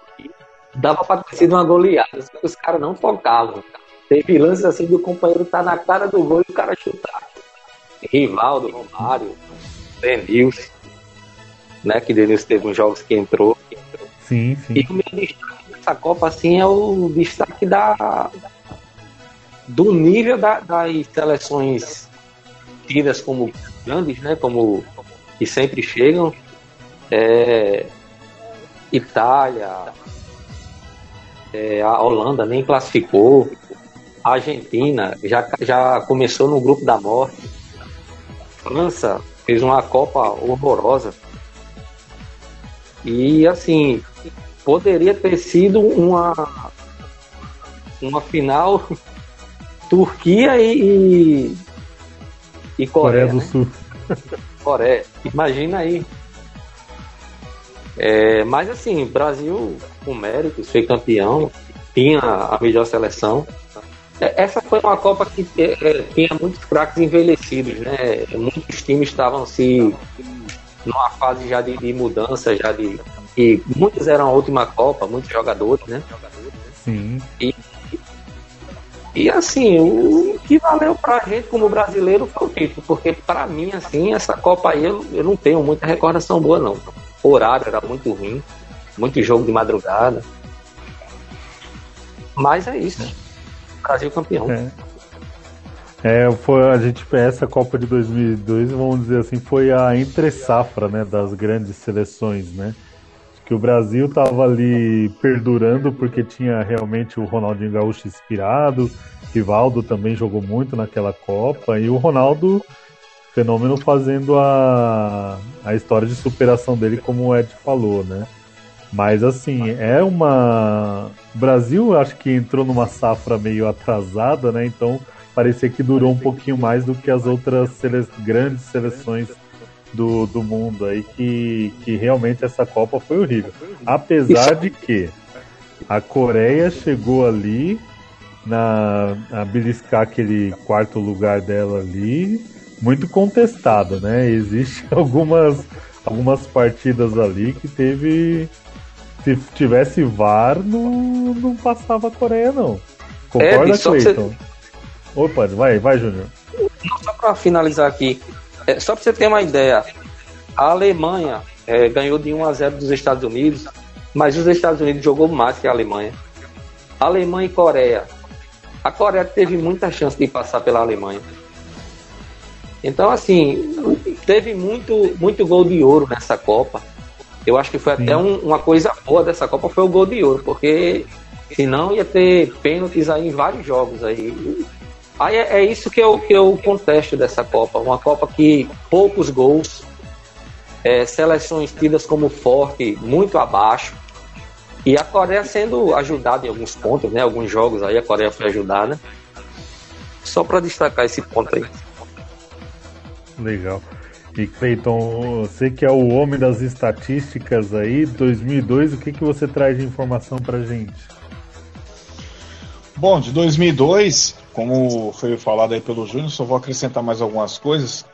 dava para ter sido uma goleada, só que os caras não tocavam. Teve lances assim do companheiro tá na cara do gol e o cara chutar. Rivaldo, Romário, Denilson, né? Que Denilson teve uns jogos que entrou. Sim, sim. E o meu destaque dessa Copa, assim, é o destaque da, do nível da, das seleções tidas como grandes, né? Como que sempre chegam. É, Itália, é, a Holanda nem classificou, a Argentina já, já começou no grupo da morte, França fez uma Copa horrorosa. E assim, poderia ter sido uma, uma final Turquia e, e, Coreia, Coreia do né? Sul. Coreia. Imagina aí. É, mas assim, Brasil com méritos, foi campeão, tinha a melhor seleção. É, Essa foi uma Copa que é, é, tinha muitos craques envelhecidos, né? Muitos times estavam se numa fase já de, de mudança, já de e muitos eram a última Copa, muitos jogadores, né? Sim. E assim, o que valeu pra gente como brasileiro foi o título, porque pra mim, assim, essa Copa aí eu, eu não tenho muita recordação boa, não. O horário era muito ruim, muito jogo de madrugada. Mas é isso. Brasil campeão. É. É, foi a gente essa Copa de 2002, vamos dizer assim, foi a entre safra, né, das grandes seleções, né? Que o Brasil tava ali perdurando porque tinha realmente o Ronaldinho Gaúcho inspirado, Rivaldo também jogou muito naquela Copa e o Ronaldo fenômeno fazendo a, a história de superação dele, como o Ed falou, né? Mas assim, é uma. O Brasil acho que entrou numa safra meio atrasada, né? Então parecia que durou um pouquinho mais do que as outras sele... grandes seleções do, do mundo aí, que, que realmente essa Copa foi horrível. Apesar de que a Coreia chegou ali na a beliscar aquele quarto lugar dela ali, muito contestado, né? Existem algumas, algumas partidas ali que teve. Se tivesse VAR, não, não passava a Coreia, não. Concorda, É, Cleiton? você- Opa, vai, vai, Júnior. Só para finalizar aqui, é, só para você ter uma ideia, a Alemanha é, ganhou de 1 a 0 dos Estados Unidos, mas os Estados Unidos jogou mais que a Alemanha. Alemanha e Coreia. A Coreia teve muita chance de passar pela Alemanha. Então, assim, teve muito, muito gol de ouro nessa Copa. Eu acho que foi Sim. até um- uma coisa boa dessa Copa foi o gol de ouro, porque senão ia ter pênaltis aí em vários jogos aí. Aí é, é isso que eu, que eu contesto dessa Copa. Uma Copa que poucos gols, é, seleções tidas como forte muito abaixo. E a Coreia sendo ajudada em alguns pontos, né? Alguns jogos aí a Coreia foi ajudada. Só para destacar esse ponto aí. Legal. E Cleiton, você que é o homem das estatísticas aí, 2002, o que, que você traz de informação pra gente? Bom, de 2002, como foi falado aí pelo Júnior, só vou acrescentar mais algumas coisas.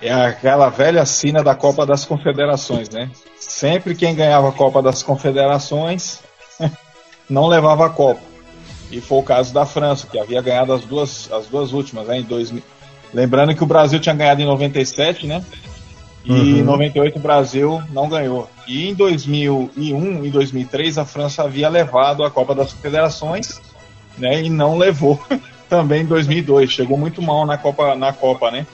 É aquela velha sina da Copa das Confederações, né? Sempre quem ganhava a Copa das Confederações não levava a Copa. E foi o caso da França, que havia ganhado as duas, as duas últimas, né? Em 2000. Lembrando que o Brasil tinha ganhado em 97, né? E Uhum. em 98 o Brasil não ganhou. E em 2001 e 2003 a França havia levado a Copa das Confederações né, e não levou. também em 2002. Chegou muito mal na Copa, na Copa, né?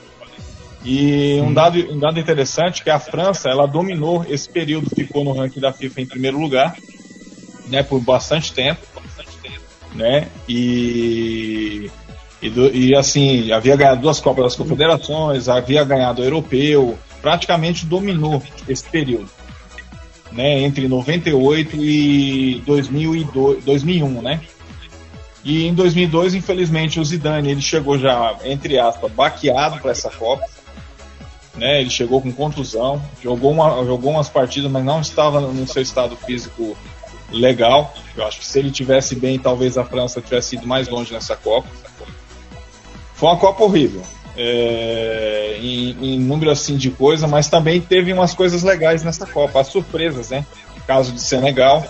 E um dado, um dado interessante é que a França ela dominou esse período, ficou no ranking da FIFA em primeiro lugar, né, por bastante tempo, né? E e, do, e, assim, havia ganhado duas Copas das Confederações, havia ganhado o Europeu, praticamente dominou esse período, né, entre 98 e 2002, 2001, né? E em 2002, infelizmente, o Zidane ele chegou já, entre aspas, baqueado para essa Copa. Né, ele chegou com contusão, jogou, uma, jogou umas partidas, mas não estava no seu estado físico legal. Eu acho que se ele tivesse bem, talvez a França tivesse ido mais longe nessa Copa. Foi uma Copa horrível. É, em, em, número assim de coisa, mas também teve umas coisas legais nessa Copa, as surpresas, né? O caso de Senegal,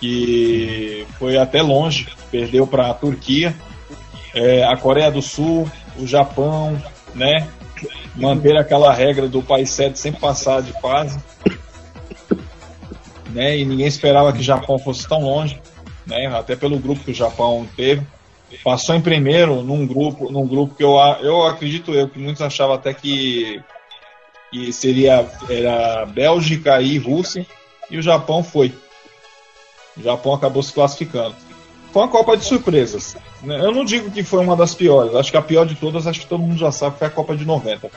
que foi até longe, perdeu para a Turquia, é, a Coreia do Sul, o Japão, né? Manter aquela regra do país sede sempre passar de fase, né? E ninguém esperava que o Japão fosse tão longe, né? Até pelo grupo que o Japão teve passou em primeiro num grupo, num grupo que eu, eu acredito eu que muitos achavam até que, que seria era Bélgica e Rússia e o Japão foi. O Japão acabou se classificando. Foi uma Copa de surpresas. Né? Eu não digo que foi uma das piores. Acho que a pior de todas, acho que todo mundo já sabe, foi a Copa de 90.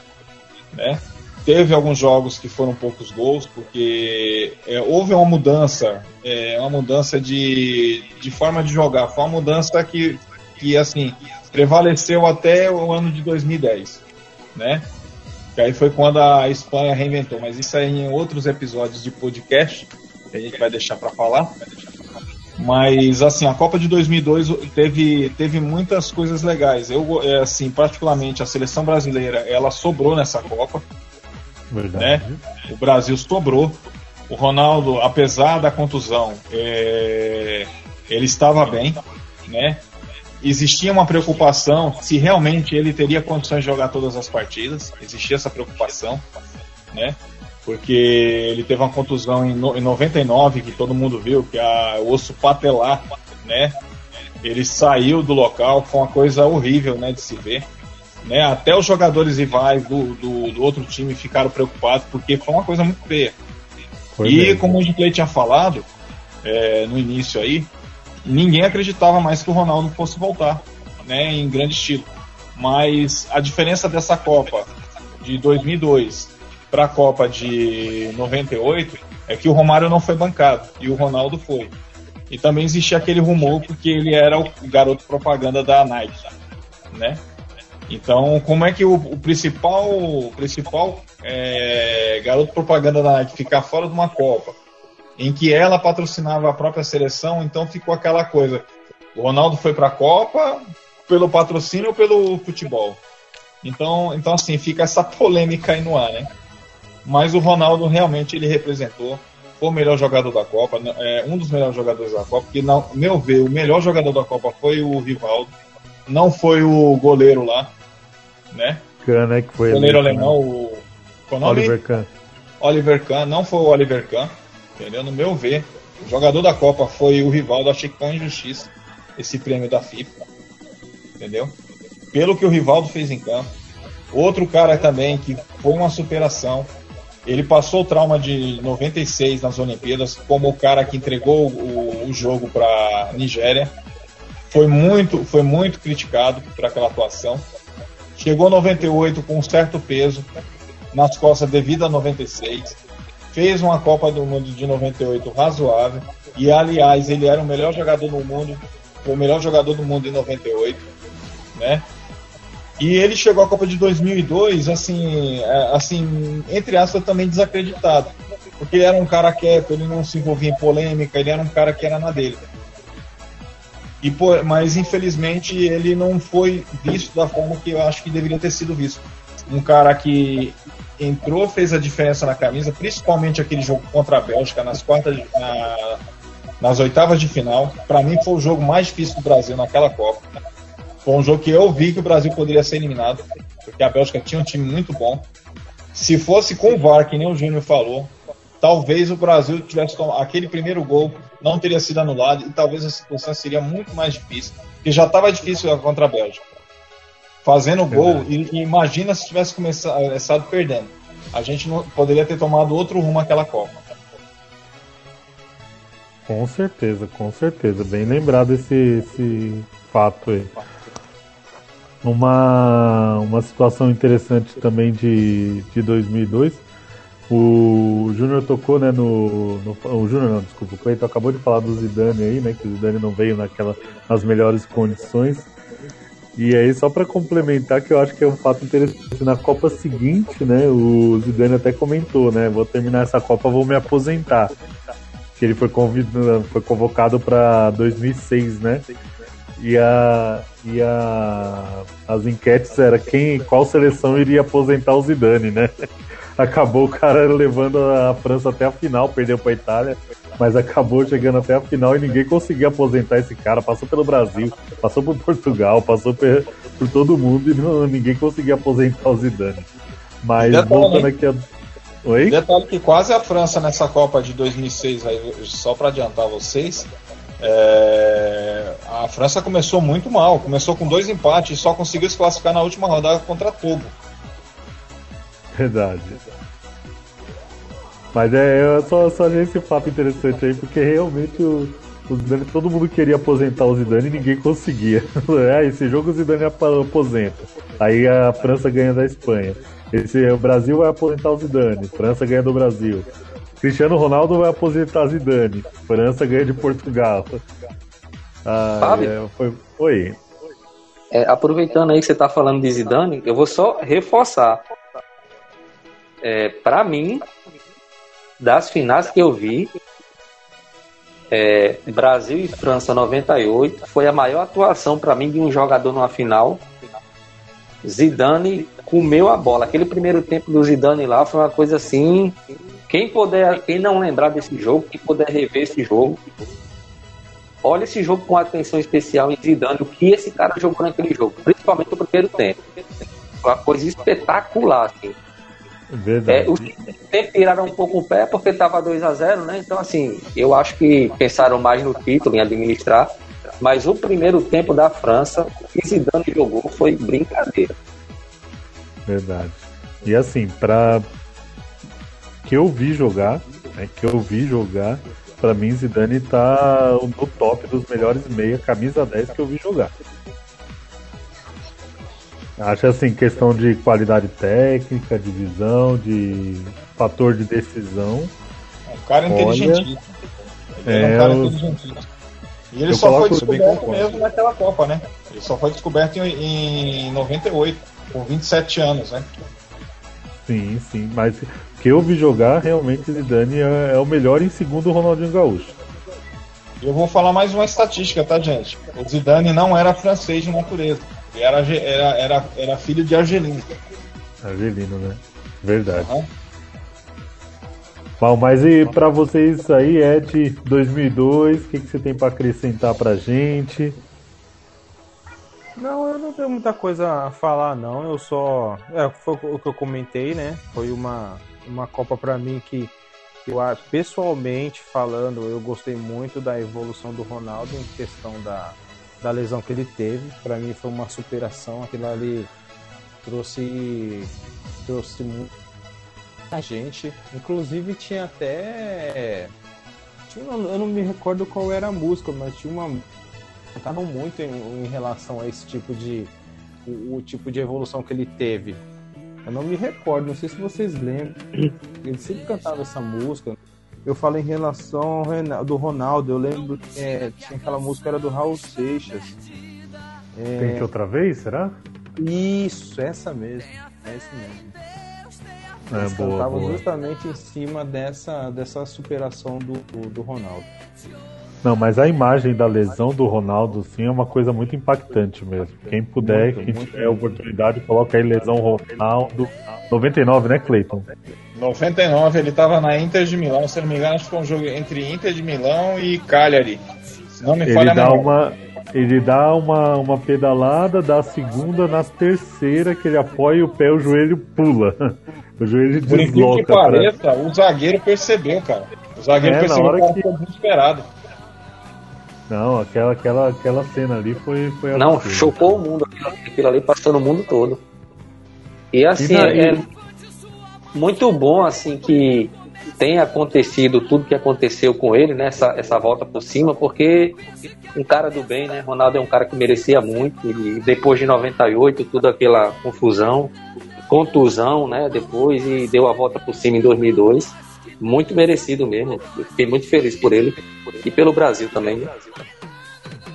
Né? Teve alguns jogos que foram poucos gols, porque é, houve uma mudança, é, uma mudança de, de forma de jogar. Foi uma mudança que que assim prevaleceu até o ano de 2010, né? Que aí foi quando a Espanha reinventou, mas isso aí em outros episódios de podcast que a gente vai deixar para falar. Mas assim, a Copa de 2002 teve, teve muitas coisas legais. Eu é, assim, particularmente a seleção brasileira, ela sobrou nessa Copa. Verdade. Né? O Brasil sobrou. O Ronaldo, apesar da contusão, é, ele estava bem, né? Existia uma preocupação se realmente ele teria condições de jogar todas as partidas. Existia essa preocupação, né? Porque ele teve uma contusão em, no, em 99, que todo mundo viu, que é o osso patelar, né? Ele saiu do local, foi uma coisa horrível, né, de se ver. Né? Até os jogadores rivais do, do, do outro time ficaram preocupados, porque foi uma coisa muito feia. Foi e mesmo. como o Clay tinha falado é, no início aí, ninguém acreditava mais que o Ronaldo fosse voltar, né, em grande estilo. Mas a diferença dessa Copa de 2002 para a Copa de 98 é que o Romário não foi bancado e o Ronaldo foi. E também existia aquele rumor porque ele era o garoto propaganda da Nike, né? Então, como é que o, o principal, o principal é, garoto propaganda da Nike ficar fora de uma Copa em que ela patrocinava a própria seleção, então ficou aquela coisa. O Ronaldo foi para a Copa pelo patrocínio ou pelo futebol. Então, então assim, fica essa polêmica aí no ar, né? Mas o Ronaldo realmente ele representou, foi o melhor jogador da Copa, né? é, um dos melhores jogadores da Copa, porque, no meu ver, o melhor jogador da Copa foi o Rivaldo, não foi o goleiro lá, né? Kahn, né, que foi o goleiro alemão, o... Oliver Kahn. Oliver Kahn, não foi o Oliver Kahn, Entendeu? No meu ver, o jogador da Copa foi o Rivaldo. Achei que foi uma injustiça esse prêmio da FIFA. Entendeu? Pelo que o Rivaldo fez em campo. Outro cara também que foi uma superação. Ele passou o trauma de 96 nas Olimpíadas como o cara que entregou o, o jogo para Nigéria. Foi muito, foi muito criticado por aquela atuação. Chegou 98 com um certo peso nas costas devido a 96 fez uma Copa do Mundo de 98 razoável. E aliás, ele era o melhor jogador do mundo, o melhor jogador do mundo em 98, né? E ele chegou à Copa de 2002, assim, é, assim, entre aspas, também desacreditado. Porque ele era um cara quieto, ele não se envolvia em polêmica, ele era um cara que era na dele. E, pô, mas infelizmente ele não foi visto da forma que eu acho que deveria ter sido visto. Um cara que entrou, fez a diferença na camisa, principalmente aquele jogo contra a Bélgica nas quartas, na, nas oitavas de final. Para mim foi o jogo mais difícil do Brasil naquela Copa. Foi um jogo que eu vi que o Brasil poderia ser eliminado, porque a Bélgica tinha um time muito bom. Se fosse com o VAR, que nem o Júnior falou, talvez o Brasil tivesse tomado aquele primeiro gol não teria sido anulado e talvez a situação seria muito mais difícil, porque já estava difícil contra a Bélgica. Fazendo gol, e, e, imagina se tivesse começado perdendo. A gente não, poderia ter tomado outro rumo aquela Copa. Com certeza, com certeza. Bem lembrado esse, esse fato aí. Uma, uma situação interessante também de, de 2002 o Júnior tocou, né, no, no o Júnior não, desculpa, o Cleiton acabou de falar do Zidane aí, né, que o Zidane não veio naquela nas melhores condições. E aí só para complementar que eu acho que é um fato interessante na Copa seguinte, né, o Zidane até comentou, né, vou terminar essa Copa, vou me aposentar. Que ele foi convidado, foi convocado para 2006, né? E a e a as enquetes era quem qual seleção iria aposentar o Zidane, né? acabou o cara levando a França até a final, perdeu para a Itália, mas acabou chegando até a final e ninguém conseguia aposentar esse cara. Passou pelo Brasil, passou por Portugal, passou por, por todo mundo e não, ninguém conseguia aposentar o Zidane. Mas Detalhe, voltando aqui a. Oi? Detalhe que quase a França nessa Copa de 2006, aí, só para adiantar vocês, é... a França começou muito mal, começou com dois empates e só conseguiu se classificar na última rodada contra Togo. Verdade. Mas é, eu só, só achei esse fato interessante aí, porque realmente o, o Zidane, todo mundo queria aposentar o Zidane e ninguém conseguia. É, esse jogo o Zidane aposenta. Aí a França ganha da Espanha. Esse, o Brasil vai aposentar o Zidane, França ganha do Brasil. Cristiano Ronaldo vai aposentar Zidane, França ganha de Portugal. Ah, Fábio, é, foi, oi. É, aproveitando aí que você está falando de Zidane, eu vou só reforçar é, para mim, das finais que eu vi, é, Brasil e França 98 foi a maior atuação para mim de um jogador numa final. Zidane comeu a bola. Aquele primeiro tempo do Zidane lá foi uma coisa assim. Quem puder, quem não lembrar desse jogo, quem puder rever esse jogo, olha esse jogo com atenção especial em Zidane, o que esse cara jogou naquele jogo, principalmente no primeiro tempo. Uma coisa espetacular, assim. Verdade. É, os sempre tiraram um pouco o pé porque estava 2 a 0 né? Então, assim, eu acho que pensaram mais no título, em administrar. Mas o primeiro tempo da França, o que Zidane jogou foi brincadeira. Verdade. E assim, para que eu vi jogar, né, que eu vi jogar, para mim Zidane tá no top dos melhores meia, camisa 10 que eu vi jogar. Acho assim, questão de qualidade técnica, de visão, de fator de decisão. É um cara inteligentíssimo. Ele é, um cara inteligentíssimo. E ele só foi descoberto mesmo naquela Copa, né? Ele só foi descoberto em, em 98, com 27 anos, né? Sim, sim. Mas que eu vi jogar, realmente Zidane é, é o melhor em segundo Ronaldinho Gaúcho. Eu vou falar mais uma estatística, tá, gente? O Zidane não era francês de natureza. Era, era, era, era filho de Argelino. Argelino, né? Verdade. Uhum. Bom, mas e para vocês aí, Ed, 2002, o que, que você tem para acrescentar pra gente? Não, eu não tenho muita coisa a falar, não. Eu só. É, foi o que eu comentei, né? Foi uma, uma Copa para mim que eu pessoalmente falando, eu gostei muito da evolução do Ronaldo em questão da, da lesão que ele teve. Para mim foi uma superação. Aquilo ali trouxe trouxe muita gente. Inclusive tinha até eu não me recordo qual era a música, mas tinha uma cantavam muito em, em, relação a esse tipo de o, o, tipo de evolução que ele teve. Eu não me recordo, não sei se vocês lembram. Ele sempre cantava essa música. Eu falo em relação ao do Ronaldo, eu lembro que é, tinha aquela música era do Raul Seixas. É... Tente outra vez, será? Isso, essa mesmo. É esse mesmo. É, Eles boa, cantavam boa. justamente em cima dessa, dessa superação do, do, do, Ronaldo. Não, mas a imagem da lesão do Ronaldo, sim, é uma coisa muito impactante mesmo. Quem puder, muito, quem muito tiver a oportunidade, coloca aí lesão Ronaldo. 99, né, Cleiton? 99, ele estava na Inter de Milão, se não me engano, acho que foi um jogo entre Inter de Milão e Cagliari. Se não me ele dá uma Ele dá uma, uma pedalada, dá a segunda, na terceira que ele apoia o pé, o joelho pula. O joelho desloca. que pareça, pra... o zagueiro percebeu, cara. O zagueiro é, percebeu que ficou desesperado. Não, aquela, aquela, aquela cena ali foi. foi Não, chocou o mundo. Aquilo ali passou no mundo todo. E assim, E daí? é muito bom assim que tenha acontecido tudo que aconteceu com ele, né? Essa, essa volta por cima, porque um cara do bem, né? Ronaldo é um cara que merecia muito. E depois de 98, toda aquela confusão, contusão, né? Depois e deu a volta por cima em 2002. Muito merecido mesmo. Eu fiquei muito feliz por ele e pelo Brasil também. né?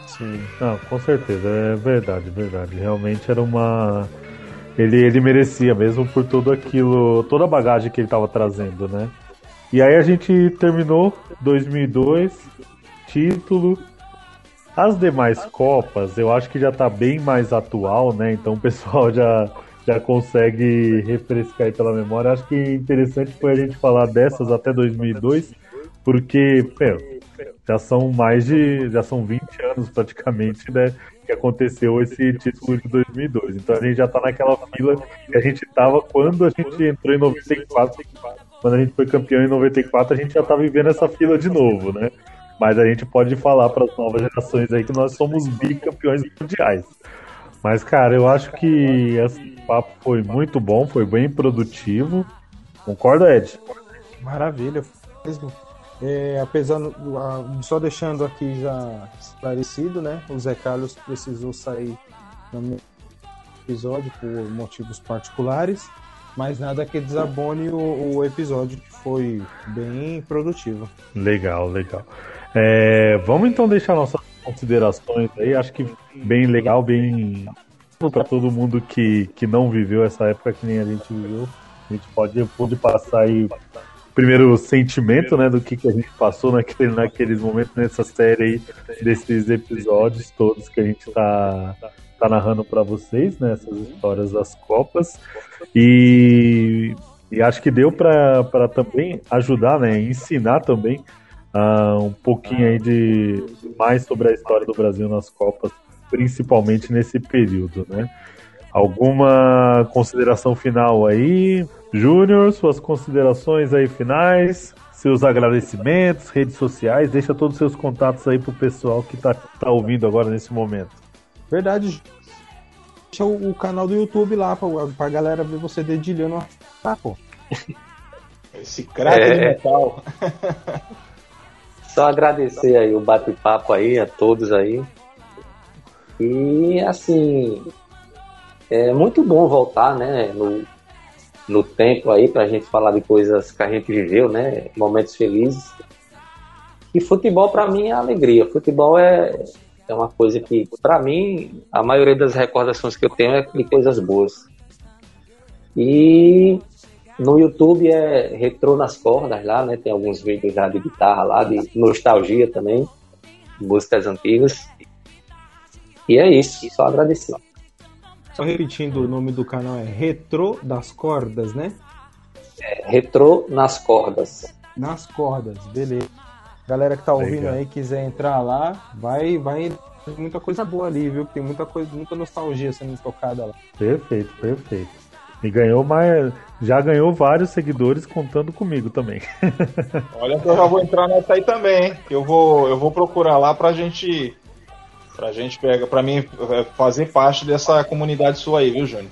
Sim. Não, com certeza, é verdade, verdade. Realmente era uma. Ele, ele merecia mesmo por tudo aquilo, toda a bagagem que ele estava trazendo, né? E aí a gente terminou 2002, título. As demais Copas, eu acho que já tá bem mais atual, né? Então o pessoal já, já consegue refrescar aí pela memória. Acho que interessante foi a gente falar dessas até 2002, porque, meu, já são mais de. já são 20 anos praticamente, né? Que aconteceu esse título de 2002. Então a gente já tá naquela fila que a gente tava quando a gente entrou em 94. Quando a gente foi campeão em 94, a gente já tá vivendo essa fila de novo, né? Mas a gente pode falar para as novas gerações aí que nós somos bicampeões mundiais. Mas, cara, eu acho que esse papo foi muito bom, foi bem produtivo. Concorda, Ed? Maravilha, mesmo. É, apesar, só deixando aqui já esclarecido, né? O Zé Carlos precisou sair no episódio por motivos particulares, mas nada que desabone o, o episódio que foi bem produtivo. Legal, legal. É, vamos então deixar nossas considerações aí. Acho que bem legal, bem para todo mundo que, que não viveu essa época que nem a gente viveu. A gente pode, pode passar aí o primeiro sentimento, né, do que, que a gente passou naquele, naqueles momentos nessa série aí, desses episódios todos que a gente tá, tá narrando para vocês, né, essas histórias das Copas. E, e acho que deu para também ajudar, né, ensinar também ah, um pouquinho aí de mais sobre a história do Brasil nas Copas, principalmente nesse período, né? Alguma consideração final aí, Júnior? Suas considerações aí finais, seus agradecimentos, redes sociais, deixa todos os seus contatos aí pro pessoal que tá, tá ouvindo agora nesse momento. Verdade. Deixa o, o canal do YouTube lá pra, pra galera ver você dedilhando. Tá, pô. Esse craque É. de metal. Só agradecer aí o bate-papo aí a todos aí. E assim, é muito bom voltar, né, no, no tempo aí pra gente falar de coisas que a gente viveu, né, momentos felizes. E futebol pra mim é alegria. Futebol é, é uma coisa que, pra mim, a maioria das recordações que eu tenho é de coisas boas. E no YouTube é Retrô nas Cordas lá, né? Tem alguns vídeos já de guitarra lá, de nostalgia também, músicas antigas. E é isso, só agradecer. Só repetindo, o nome do canal é Retro das Cordas, né? É Retrô nas Cordas. Nas cordas, beleza. Galera que tá ouvindo Legal. aí, quiser entrar lá, vai, vai. Tem muita coisa boa ali, viu? Tem muita coisa, muita nostalgia sendo tocada lá. Perfeito, perfeito. E ganhou mais. Já ganhou vários seguidores contando comigo também. Olha que eu já vou entrar nessa aí também, hein? Eu vou, eu vou procurar lá pra gente. Pra gente pegar, pra mim é, fazer parte dessa comunidade sua aí, viu, Júnior?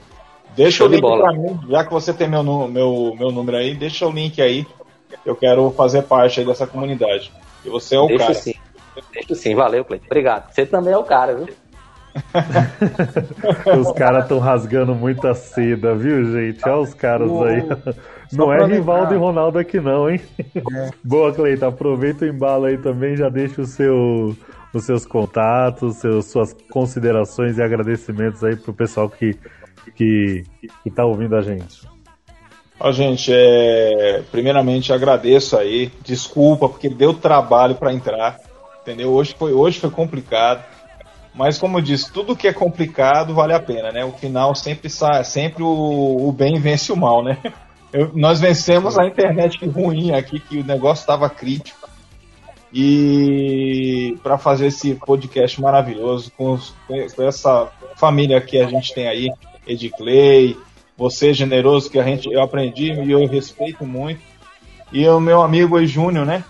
Deixa Show o link bola. pra mim, já que você tem meu, meu, meu número aí, deixa o link aí. Eu quero fazer parte aí dessa comunidade. E você é o Deixa cara. sim. Deixa sim, valeu, Cleiton. Obrigado. Você também é o cara, viu? Os caras estão rasgando muita seda, viu, gente? Olha os caras aí. Não é Rivaldo e Ronaldo aqui, não, hein? É. Boa, Cleiton. Aproveita o embalo aí também, já deixa o seu, os seus contatos, seus, suas considerações e agradecimentos aí pro pessoal que, que, que tá ouvindo a gente. Ó, gente, é... primeiramente agradeço aí. Desculpa, porque deu trabalho para entrar. Entendeu? Hoje foi, hoje foi complicado. Mas como eu disse, tudo que é complicado vale a pena, né? O final sempre sai, sempre o, o bem vence o mal, né? Eu- nós vencemos a internet ruim aqui, que o negócio estava crítico. E para fazer esse podcast maravilhoso com, os- com essa família que a gente tem aí, Edclay, você generoso que a gente eu aprendi e eu respeito muito. E o meu amigo Júnior, né?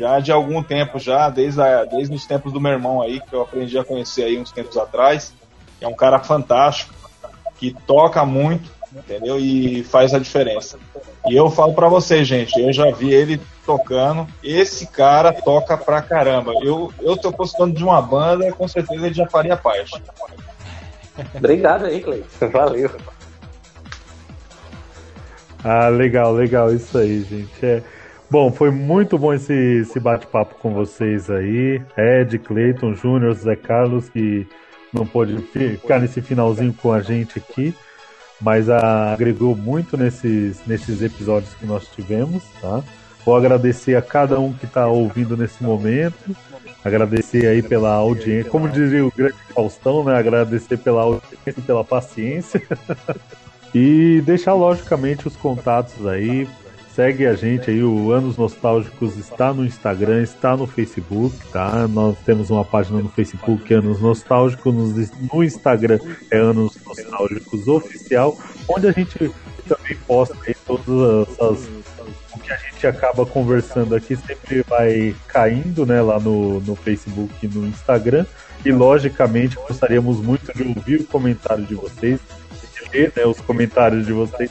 já de algum tempo já, desde, a, desde os tempos do meu irmão aí, que eu aprendi a conhecer aí uns tempos atrás. É um cara fantástico, que toca muito, entendeu? E faz a diferença. E eu falo para vocês, gente, eu já vi ele tocando. Esse cara toca pra caramba. Eu, eu tô postando de uma banda, com certeza ele já faria parte. Obrigado aí, Cleiton. Valeu. Ah, legal, legal, isso aí, gente. É... Bom, foi muito bom esse, esse bate-papo com vocês aí. Ed, Cleiton, Júnior, Zé Carlos, que não pôde ficar nesse finalzinho com a gente aqui, mas agregou muito nesses, nesses episódios que nós tivemos, tá? Vou agradecer a cada um que está ouvindo nesse momento, agradecer aí pela audiência, como dizia o grande Faustão, né? Agradecer pela audiência e pela paciência. e deixar logicamente os contatos aí Segue a gente aí, o Anos Nostálgicos está no Instagram, está no Facebook, tá? Nós temos uma página no Facebook, Anos Nostálgicos, no Instagram é Anos Nostálgicos Oficial, onde a gente também posta aí todas as o que a gente acaba conversando aqui sempre vai caindo, né, lá no, no Facebook e no Instagram. E logicamente gostaríamos muito de ouvir o comentário de vocês, de ler né, os comentários de vocês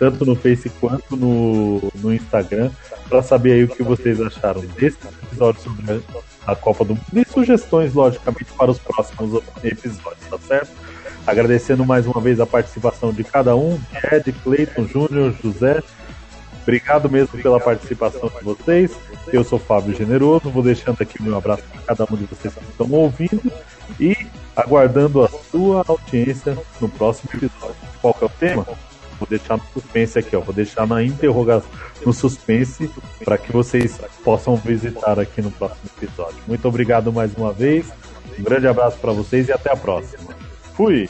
tanto no Face quanto no, no Instagram, para saber aí o que vocês acharam desse episódio sobre a Copa do Mundo e sugestões, logicamente, para os próximos episódios, tá certo? Agradecendo mais uma vez a participação de cada um, Ed, Cleiton, Júnior, José. Obrigado mesmo pela participação de vocês. Eu sou Fábio Generoso, vou deixando aqui meu abraço para cada um de vocês que estão ouvindo e aguardando a sua audiência no próximo episódio. Qual é o tema? Vou deixar no suspense aqui, ó. Vou deixar na interrogação, no suspense, para que vocês possam visitar aqui no próximo episódio. Muito obrigado mais uma vez. Um grande abraço para vocês e até a próxima. Fui!